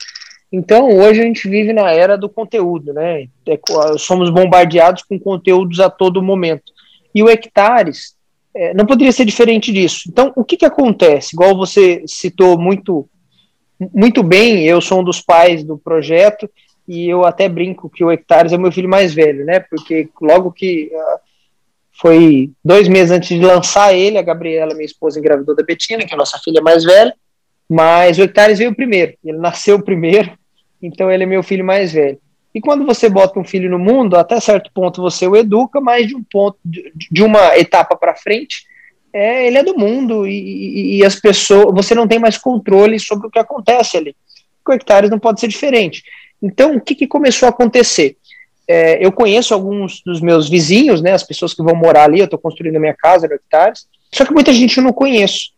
Então, hoje a gente vive na era do conteúdo, né? É, somos bombardeados com conteúdos a todo momento. E o Hectares é, não poderia ser diferente disso. Então, o que, que acontece? Igual você citou muito, muito bem, eu sou um dos pais do projeto e eu até brinco que o Hectares é meu filho mais velho, né? Porque logo que uh, foi dois meses antes de lançar ele, a Gabriela, minha esposa, engravidou da Betina, que é a nossa filha mais velha, mas o Hectares veio primeiro, ele nasceu primeiro, então ele é meu filho mais velho. E quando você bota um filho no mundo, até certo ponto você o educa, mas de um ponto, de uma etapa para frente, é, ele é do mundo e, e, e, as pessoas, você não tem mais controle sobre o que acontece ali. Com hectares não pode ser diferente. Então, o que, que começou a acontecer? É, eu conheço alguns dos meus vizinhos, né, as pessoas que vão morar ali, eu estou construindo a minha casa no hectares, só que muita gente eu não conheço.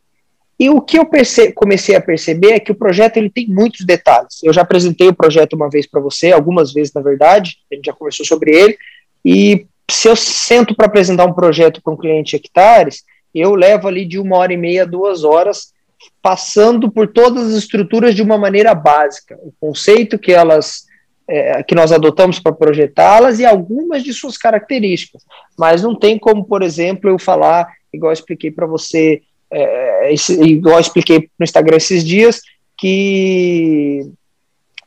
E o que eu comecei a perceber é que o projeto ele tem muitos detalhes. Eu já apresentei o projeto uma vez para você, algumas vezes na verdade, a gente já conversou sobre ele. E se eu sento para apresentar um projeto para um cliente hectares, eu levo ali de uma hora e meia, duas horas, passando por todas as estruturas de uma maneira básica. O conceito que elas é, que nós adotamos para projetá-las e algumas de suas características. Mas não tem como, por exemplo, eu falar, igual eu expliquei para você é, esse, igual eu expliquei no Instagram esses dias, que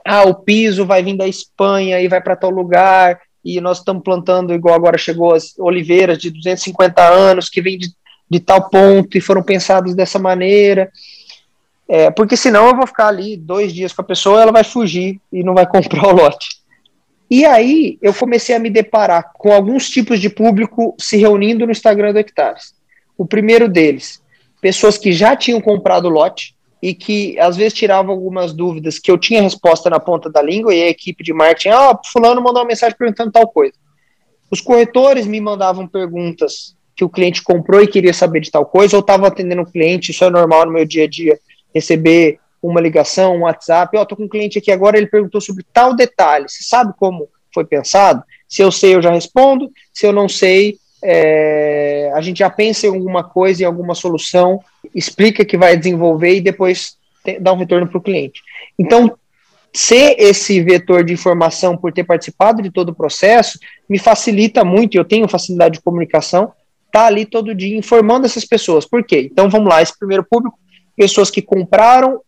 ah, o piso vai vir da Espanha e vai para tal lugar, e nós estamos plantando, igual agora chegou as oliveiras de 250 anos, que vem de, de tal ponto e foram pensados dessa maneira. É, porque senão eu vou ficar ali dois dias com a pessoa, ela vai fugir e não vai comprar o lote. E aí eu comecei a me deparar com alguns tipos de público se reunindo no Instagram do Hectares. O primeiro deles, pessoas que já tinham comprado o lote e que às vezes tiravam algumas dúvidas que eu tinha resposta na ponta da língua e a equipe de marketing, ah, fulano mandou uma mensagem perguntando tal coisa. Os corretores me mandavam perguntas que o cliente comprou e queria saber de tal coisa, ou estava atendendo um cliente, isso é normal no meu dia a dia, receber uma ligação, um WhatsApp, ó, oh, tô com um cliente aqui agora, ele perguntou sobre tal detalhe, você sabe como foi pensado? Se eu sei, eu já respondo, se eu não sei, é, a gente já pensa em alguma coisa, em alguma solução, explica que vai desenvolver e depois dá um retorno para o cliente. Então, ser esse vetor de informação por ter participado de todo o processo me facilita muito, eu tenho facilidade de comunicação, tá ali todo dia informando essas pessoas. Por quê? Então vamos lá, esse primeiro público, pessoas que compraram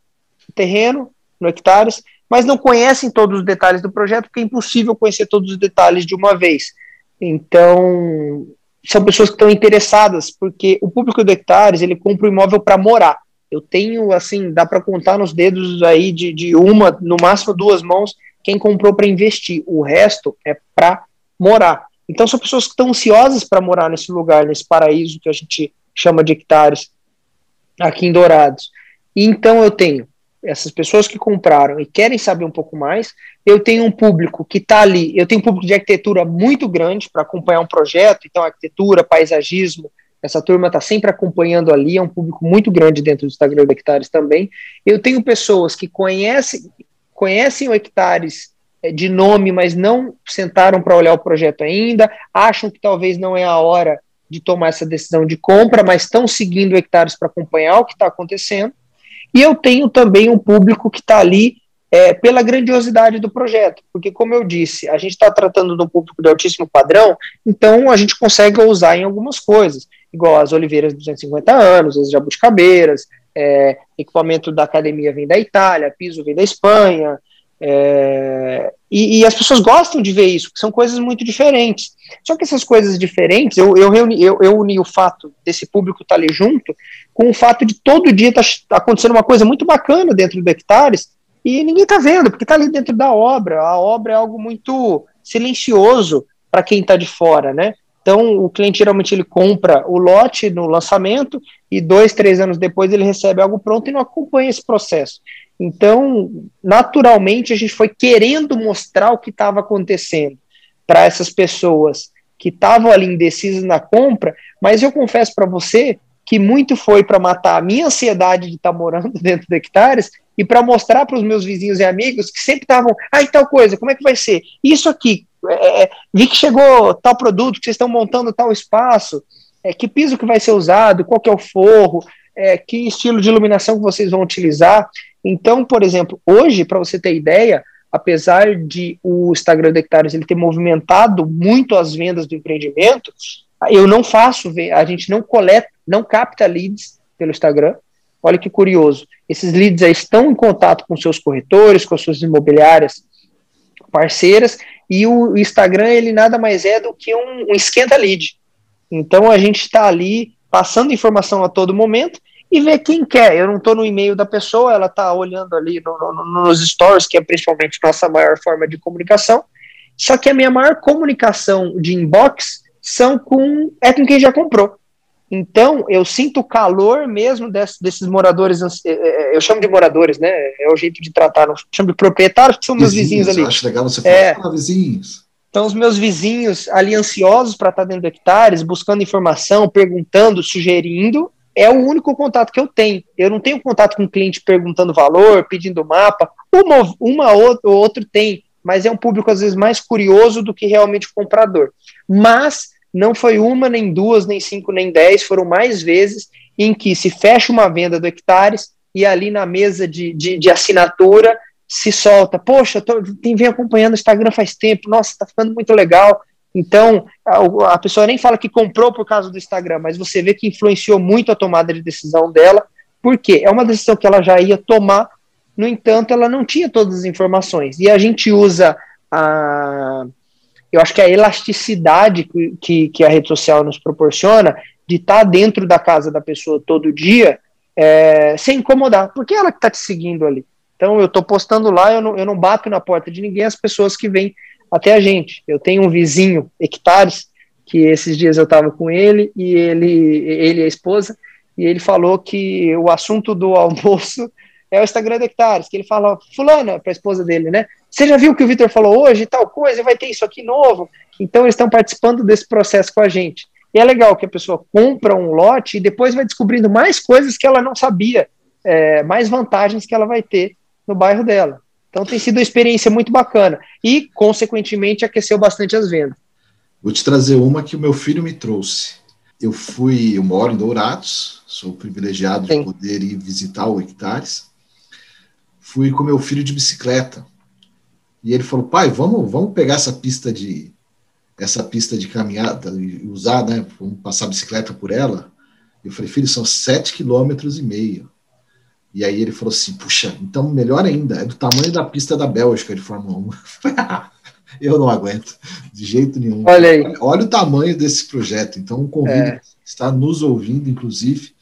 terreno no hectares, mas não conhecem todos os detalhes do projeto, porque é impossível conhecer todos os detalhes de uma vez. Então, são pessoas que estão interessadas, porque o público do Hectares, ele compra o imóvel para morar. Eu tenho, assim, dá para contar nos dedos aí de, de uma, no máximo duas mãos, quem comprou para investir. O resto é para morar. Então, são pessoas que estão ansiosas para morar nesse lugar, nesse paraíso que a gente chama de hectares, aqui em Dourados. Então, eu tenho essas pessoas que compraram e querem saber um pouco mais, eu tenho um público que está ali, eu tenho um público de arquitetura muito grande para acompanhar um projeto, então arquitetura, paisagismo, essa turma está sempre acompanhando ali, é um público muito grande dentro do Instagram do Hectares também. Eu tenho pessoas que conhecem, conhecem o Hectares é, de nome, mas não sentaram para olhar o projeto ainda, acham que talvez não é a hora de tomar essa decisão de compra, mas estão seguindo o Hectares para acompanhar o que está acontecendo. E eu tenho também um público que está ali é, pela grandiosidade do projeto, porque, como eu disse, a gente está tratando de um público de altíssimo padrão, então a gente consegue usar em algumas coisas, igual as oliveiras de 250 anos, as jabuticabeiras, é, equipamento da academia vem da Itália, piso vem da Espanha, é, e, e, as pessoas gostam de ver isso, porque são coisas muito diferentes. Só que essas coisas diferentes, eu, eu, reuni, eu, eu uni o fato desse público estar tá ali junto com o fato de todo dia estar tá acontecendo uma coisa muito bacana dentro do Hectares e ninguém está vendo, porque está ali dentro da obra. A obra é algo muito silencioso para quem está de fora, né? Então, o cliente geralmente ele compra o lote no lançamento e dois, três anos depois ele recebe algo pronto e não acompanha esse processo. Então, naturalmente, a gente foi querendo mostrar o que estava acontecendo para essas pessoas que estavam ali indecisas na compra, mas eu confesso para você que muito foi para matar a minha ansiedade de estar tá morando dentro de hectares e para mostrar para os meus vizinhos e amigos que sempre estavam, ah, e tal coisa, como é que vai ser? Isso aqui, é, é, vi que chegou tal produto, que vocês estão montando tal espaço, é, que piso que vai ser usado, qual que é o forro, é, que estilo de iluminação que vocês vão utilizar. Então, por exemplo, hoje, para você ter ideia, apesar de o Instagram de Hectares ele ter movimentado muito as vendas do empreendimento, eu não faço, a gente não coleta, não capta leads pelo Instagram. Olha que curioso. Esses leads já estão em contato com seus corretores, com as suas imobiliárias parceiras, e o Instagram ele nada mais é do que um, um esquenta lead. Então a gente está ali passando informação a todo momento e ver quem quer. Eu não estou no e-mail da pessoa, ela está olhando ali no, no, nos stories, que é principalmente nossa maior forma de comunicação. Só que a minha maior comunicação de inbox são com é com quem já comprou. Então, eu sinto o calor mesmo desse, desses moradores, é, é, eu chamo de moradores, né? É o jeito de tratar, não chamo de proprietários, que são meus vizinhos, vizinhos ali. Acho legal você falar, é, ah, vizinhos. Então, os meus vizinhos ali ansiosos para estar dentro de hectares, buscando informação, perguntando, sugerindo, é o único contato que eu tenho. Eu não tenho contato com o cliente perguntando valor, pedindo mapa. Uma, uma ou outro tem, mas é um público às vezes mais curioso do que realmente o comprador. Mas não foi uma, nem duas, nem cinco, nem dez, foram mais vezes em que se fecha uma venda do hectares e ali na mesa de, de, de assinatura se solta, poxa, tô, tem vem acompanhando o Instagram faz tempo, nossa, tá ficando muito legal. Então, a, a, pessoa nem fala que comprou por causa do Instagram, mas você vê que influenciou muito a tomada de decisão dela, porque é uma decisão que ela já ia tomar, no entanto, ela não tinha todas as informações. E a gente usa a, eu acho que a elasticidade que, que, a rede social nos proporciona de estar tá dentro da casa da pessoa todo dia é, sem incomodar, porque é ela que está te seguindo ali. Então eu estou postando lá, eu não, eu não bato na porta de ninguém, as pessoas que vêm até a gente. Eu tenho um vizinho, Hectares, que esses dias eu estava com ele e ele, ele e a esposa, e ele falou que o assunto do almoço é o Instagram de Hectares, que ele fala, fulana, para a esposa dele, né? Você já viu o que o Vitor falou hoje, tal coisa, vai ter isso aqui novo? Então eles estão participando desse processo com a gente. E é legal que a pessoa compra um lote e depois vai descobrindo mais coisas que ela não sabia, é, mais vantagens que ela vai ter no bairro dela. Então tem sido uma experiência muito bacana e, consequentemente, aqueceu bastante as vendas. Vou te trazer uma que o meu filho me trouxe. Eu fui, eu moro em Dourados, sou privilegiado Sim. de poder ir visitar o Hectares fui com meu filho de bicicleta. E ele falou: "Pai, vamos, vamos pegar essa pista de essa pista de caminhada e usar, né? Vamos passar a bicicleta por ela". Eu falei: "Filho, são sete quilômetros e meio". E aí ele falou assim: "Puxa, então melhor ainda, é do tamanho da pista da Bélgica de Fórmula 1". Eu não aguento, de jeito nenhum. Olha aí. Olha o tamanho desse projeto. Então, convido é. está nos ouvindo, inclusive,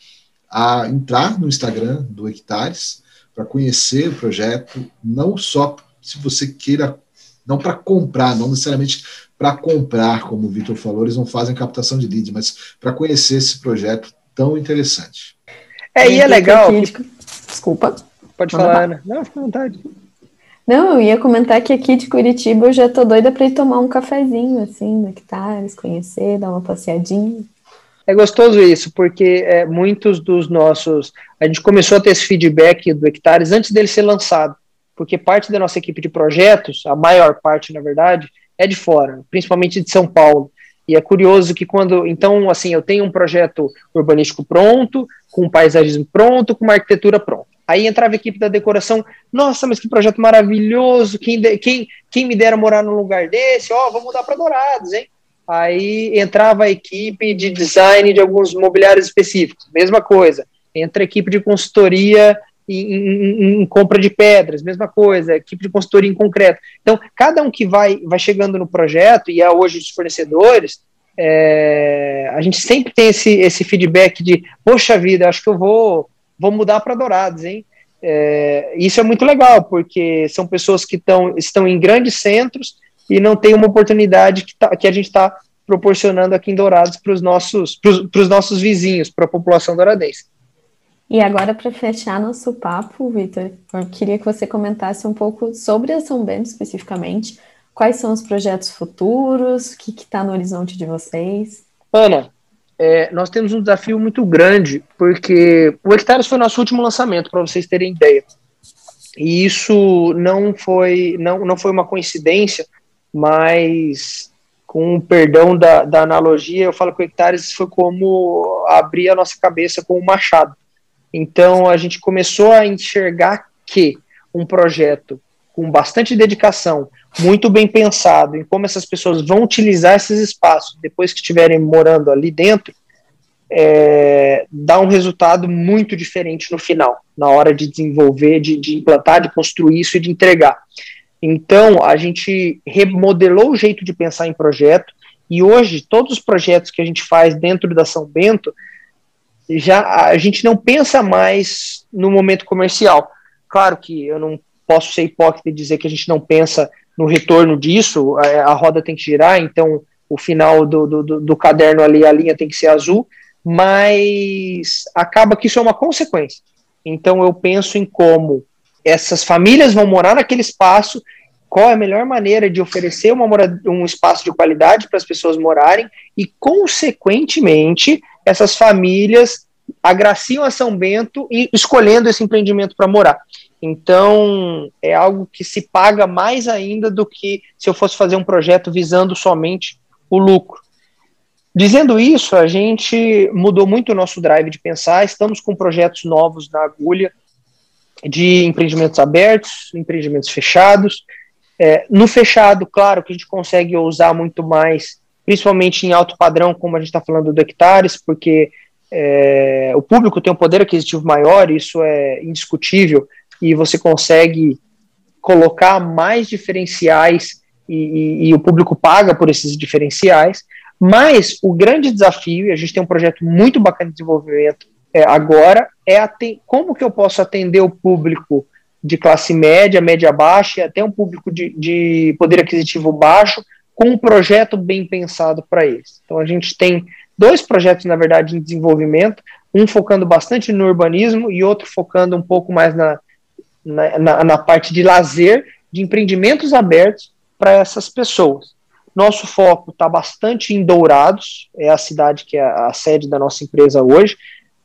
a entrar no Instagram do Hectares, para conhecer o projeto, não só se você queira, não para comprar, não necessariamente para comprar, como o Vitor falou, eles não fazem captação de lead, mas para conhecer esse projeto tão interessante. É, e é legal. Que... Desculpa. Pode falar, Ana. Não, fica à vontade. Não, eu ia comentar que aqui de Curitiba eu já tô doida para ir tomar um cafezinho, assim, no Hectares, conhecer, dar uma passeadinha. É gostoso isso, porque é, muitos dos nossos. A gente começou a ter esse feedback do Hectares antes dele ser lançado, porque parte da nossa equipe de projetos, a maior parte, na verdade, é de fora, principalmente de São Paulo. E é curioso que quando. Então, assim, eu tenho um projeto urbanístico pronto, com paisagismo pronto, com uma arquitetura pronta. Aí entrava a equipe da decoração, nossa, mas que projeto maravilhoso, quem, quem, quem me dera morar num lugar desse, ó, oh, vou mudar para Dourados, hein? Aí entrava a equipe de design de alguns mobiliários específicos, mesma coisa. Entra a equipe de consultoria em, em, em, compra de pedras, mesma coisa, equipe de consultoria em concreto. Então, cada um que vai, vai chegando no projeto, e é hoje os fornecedores, é, a gente sempre tem esse, esse feedback de, poxa vida, acho que eu vou, vou mudar para Dourados, hein? É, isso é muito legal, porque são pessoas que tão, estão em grandes centros e não tem uma oportunidade que, tá, que a gente está proporcionando aqui em Dourados para os nossos, nossos vizinhos, para a população douradense. E agora, para fechar nosso papo, Vitor, eu queria que você comentasse um pouco sobre a São Bento especificamente. Quais são os projetos futuros? O que está no horizonte de vocês? Ana, é, nós temos um desafio muito grande, porque o Hectares foi nosso último lançamento, para vocês terem ideia. E isso não foi, não, não foi uma coincidência, mas com o perdão da, da analogia, eu falo que o Hectares foi como abrir a nossa cabeça com um machado. Então a gente começou a enxergar que um projeto com bastante dedicação, muito bem pensado em como essas pessoas vão utilizar esses espaços depois que estiverem morando ali dentro, é, dá um resultado muito diferente no final, na hora de desenvolver, de, de implantar, de construir isso e de entregar. Então, a gente remodelou o jeito de pensar em projeto, e hoje, todos os projetos que a gente faz dentro da São Bento, já a gente não pensa mais no momento comercial. Claro que eu não posso ser hipócrita e dizer que a gente não pensa no retorno disso, a, a roda tem que girar, então o final do, do, do, caderno ali, a linha tem que ser azul, mas acaba que isso é uma consequência. Então eu penso em como essas famílias vão morar naquele espaço, qual é a melhor maneira de oferecer uma um espaço de qualidade para as pessoas morarem e, consequentemente, essas famílias agraciam a São Bento e escolhendo esse empreendimento para morar. Então, é algo que se paga mais ainda do que se eu fosse fazer um projeto visando somente o lucro. Dizendo isso, a gente mudou muito o nosso drive de pensar, estamos com projetos novos na agulha de empreendimentos abertos, empreendimentos fechados. É, no fechado, claro que a gente consegue usar muito mais principalmente em alto padrão, como a gente está falando do hectares, porque é, o público tem um poder aquisitivo maior, isso é indiscutível, e você consegue colocar mais diferenciais e, e, e, o público paga por esses diferenciais. Mas o grande desafio, e a gente tem um projeto muito bacana de desenvolvimento é, agora, é como que eu posso atender o público de classe média, média baixa, e até um público de, de poder aquisitivo baixo, com um projeto bem pensado para eles. Então a gente tem dois projetos, na verdade, em desenvolvimento, um focando bastante no urbanismo e outro focando um pouco mais na, na, na, na parte de lazer, de empreendimentos abertos para essas pessoas. Nosso foco está bastante em Dourados, é a cidade que é a sede da nossa empresa hoje.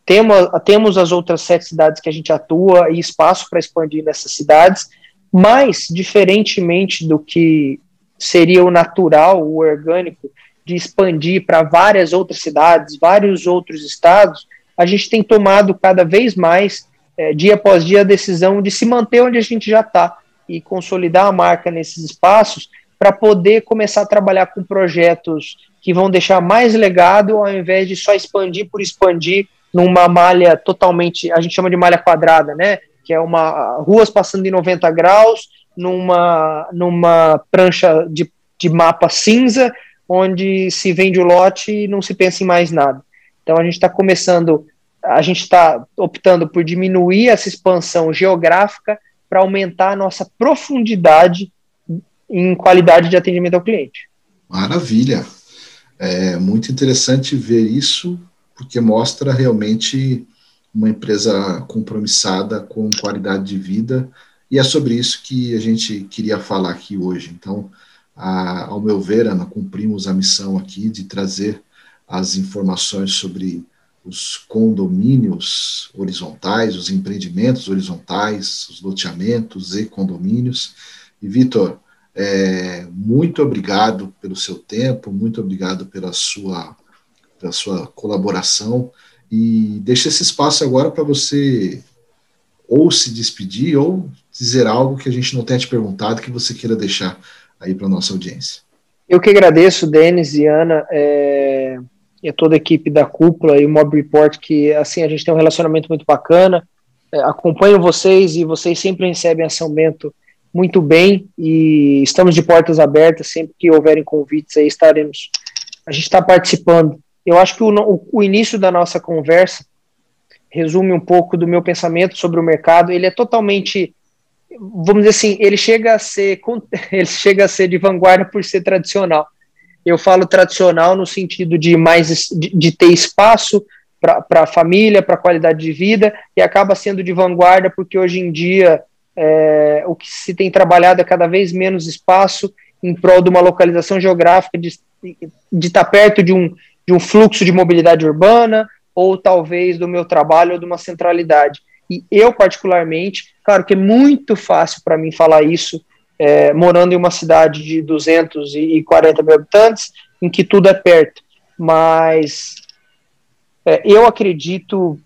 Temos, temos as outras sete cidades que a gente atua e espaço para expandir nessas cidades, mas, diferentemente do que seria o natural, o orgânico, de expandir para várias outras cidades, vários outros estados, a gente tem tomado cada vez mais, é, dia após dia, a decisão de se manter onde a gente já está e consolidar a marca nesses espaços para poder começar a trabalhar com projetos que vão deixar mais legado ao invés de só expandir por expandir numa malha totalmente, a gente chama de malha quadrada, né? Que é uma ruas passando em 90 graus, numa, numa prancha de, de mapa cinza, onde se vende o lote e não se pensa em mais nada. Então a gente está começando, a gente está optando por diminuir essa expansão geográfica para aumentar a nossa profundidade em qualidade de atendimento ao cliente. Maravilha. É muito interessante ver isso, porque mostra realmente uma empresa compromissada com qualidade de vida, e é sobre isso que a gente queria falar aqui hoje. Então, a, ao meu ver, Ana, cumprimos a missão aqui de trazer as informações sobre os condomínios horizontais, os empreendimentos horizontais, os loteamentos e condomínios. E, Vitor, é, muito obrigado pelo seu tempo, muito obrigado pela sua, pela sua colaboração. E deixa esse espaço agora para você ou se despedir ou dizer algo que a gente não tenha te perguntado que você queira deixar aí para nossa audiência. Eu que agradeço, Denis e Ana, é, e a toda a equipe da Cúpula e o Mob Report, que assim a gente tem um relacionamento muito bacana. É, acompanho vocês e vocês sempre recebem a São Bento muito bem e estamos de portas abertas sempre que houverem convites aí estaremos. A gente está participando eu acho que o, o, início da nossa conversa resume um pouco do meu pensamento sobre o mercado. Ele é totalmente, vamos dizer assim, ele chega a ser, ele chega a ser de vanguarda por ser tradicional. Eu falo tradicional no sentido de mais de, de ter espaço para a família, para a qualidade de vida, e acaba sendo de vanguarda porque hoje em dia é, o que se tem trabalhado é cada vez menos espaço em prol de uma localização geográfica, de, de estar tá perto de um, de um fluxo de mobilidade urbana, ou talvez do meu trabalho ou de uma centralidade. E eu, particularmente, claro que é muito fácil para mim falar isso, é, morando em uma cidade de 240 mil habitantes, em que tudo é perto, mas é, eu acredito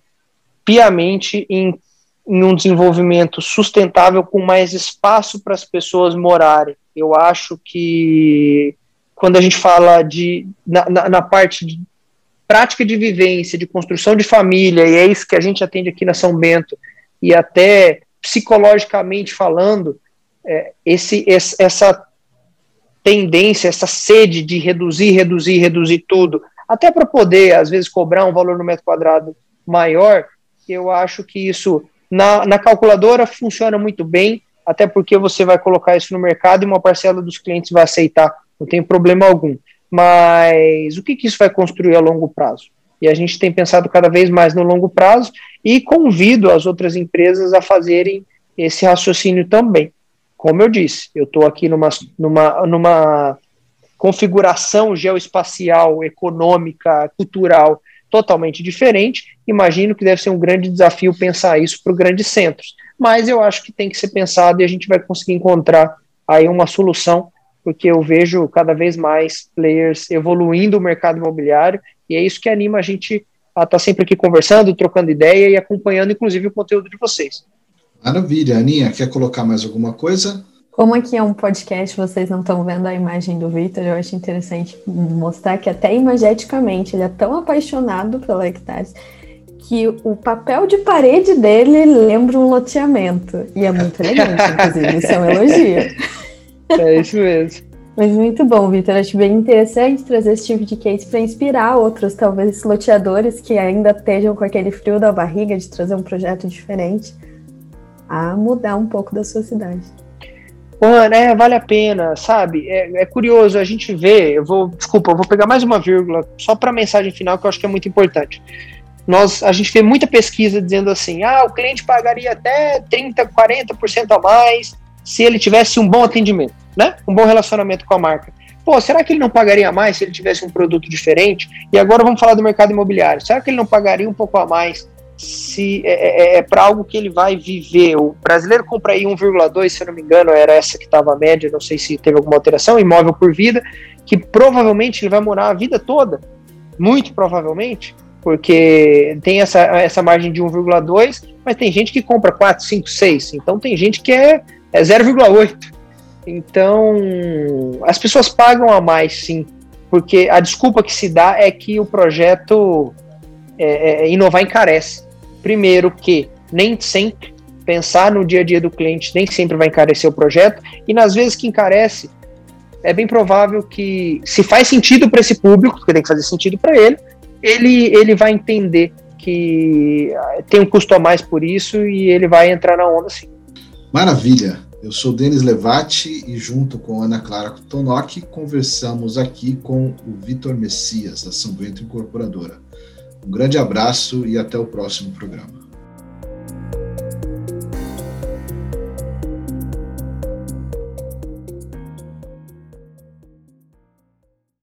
piamente em, em um desenvolvimento sustentável com mais espaço para as pessoas morarem. Eu acho que quando a gente fala de na, na, na, parte de prática de vivência, de construção de família, e é isso que a gente atende aqui na São Bento, e até psicologicamente falando, é, esse, esse, essa tendência, essa sede de reduzir, reduzir, reduzir tudo, até para poder, às vezes, cobrar um valor no metro quadrado maior, eu acho que isso na, na calculadora funciona muito bem, até porque você vai colocar isso no mercado e uma parcela dos clientes vai aceitar não tem problema algum. Mas o que, que isso vai construir a longo prazo? E a gente tem pensado cada vez mais no longo prazo e convido as outras empresas a fazerem esse raciocínio também. Como eu disse, eu estou aqui numa, numa, numa configuração geoespacial, econômica, cultural totalmente diferente. Imagino que deve ser um grande desafio pensar isso para os grandes centros. Mas eu acho que tem que ser pensado e a gente vai conseguir encontrar aí uma solução porque eu vejo cada vez mais players evoluindo o mercado imobiliário e é isso que anima a gente a estar tá sempre aqui conversando, trocando ideia e acompanhando, inclusive, o conteúdo de vocês. Maravilha. Aninha, quer colocar mais alguma coisa? Como aqui é um podcast, vocês não estão vendo a imagem do Victor, eu acho interessante mostrar que até imageticamente ele é tão apaixonado pela Hectares que o papel de parede dele lembra um loteamento. E é muito elegante, inclusive, isso é um elogio. É isso mesmo. Mas muito bom, Vitor. Acho bem interessante trazer esse tipo de case para inspirar outros, talvez, loteadores que ainda estejam com aquele frio da barriga de trazer um projeto diferente a mudar um pouco da sua cidade. Mano, é, vale a pena, sabe? É, é, curioso, a gente vê, eu vou, desculpa, eu vou pegar mais uma vírgula, só para a mensagem final, que eu acho que é muito importante. Nós, a gente vê muita pesquisa dizendo assim, ah, o cliente pagaria até 30%, 40% a mais se ele tivesse um bom atendimento, né? Um bom relacionamento com a marca. Pô, será que ele não pagaria mais se ele tivesse um produto diferente? E agora vamos falar do mercado imobiliário. Será que ele não pagaria um pouco a mais se é, é, é para algo que ele vai viver? O brasileiro compra aí 1,2, se eu não me engano, era essa que estava a média, não sei se teve alguma alteração, imóvel por vida, que provavelmente ele vai morar a vida toda, muito provavelmente, porque tem essa, essa margem de 1,2, mas tem gente que compra 4, 5, 6, então tem gente que é é 0,8. Então, as pessoas pagam a mais, sim, porque a desculpa que se dá é que o projeto é, é, inovar encarece. Primeiro que nem sempre pensar no dia a dia do cliente nem sempre vai encarecer o projeto e nas vezes que encarece é bem provável que se faz sentido para esse público, porque tem que fazer sentido para ele, ele ele vai entender que tem um custo a mais por isso e ele vai entrar na onda sim. Maravilha. Eu sou Denis Levati e junto com Ana Clara Tonoc conversamos aqui com o Vitor Messias, da São Bento Incorporadora. Um grande abraço e até o próximo programa.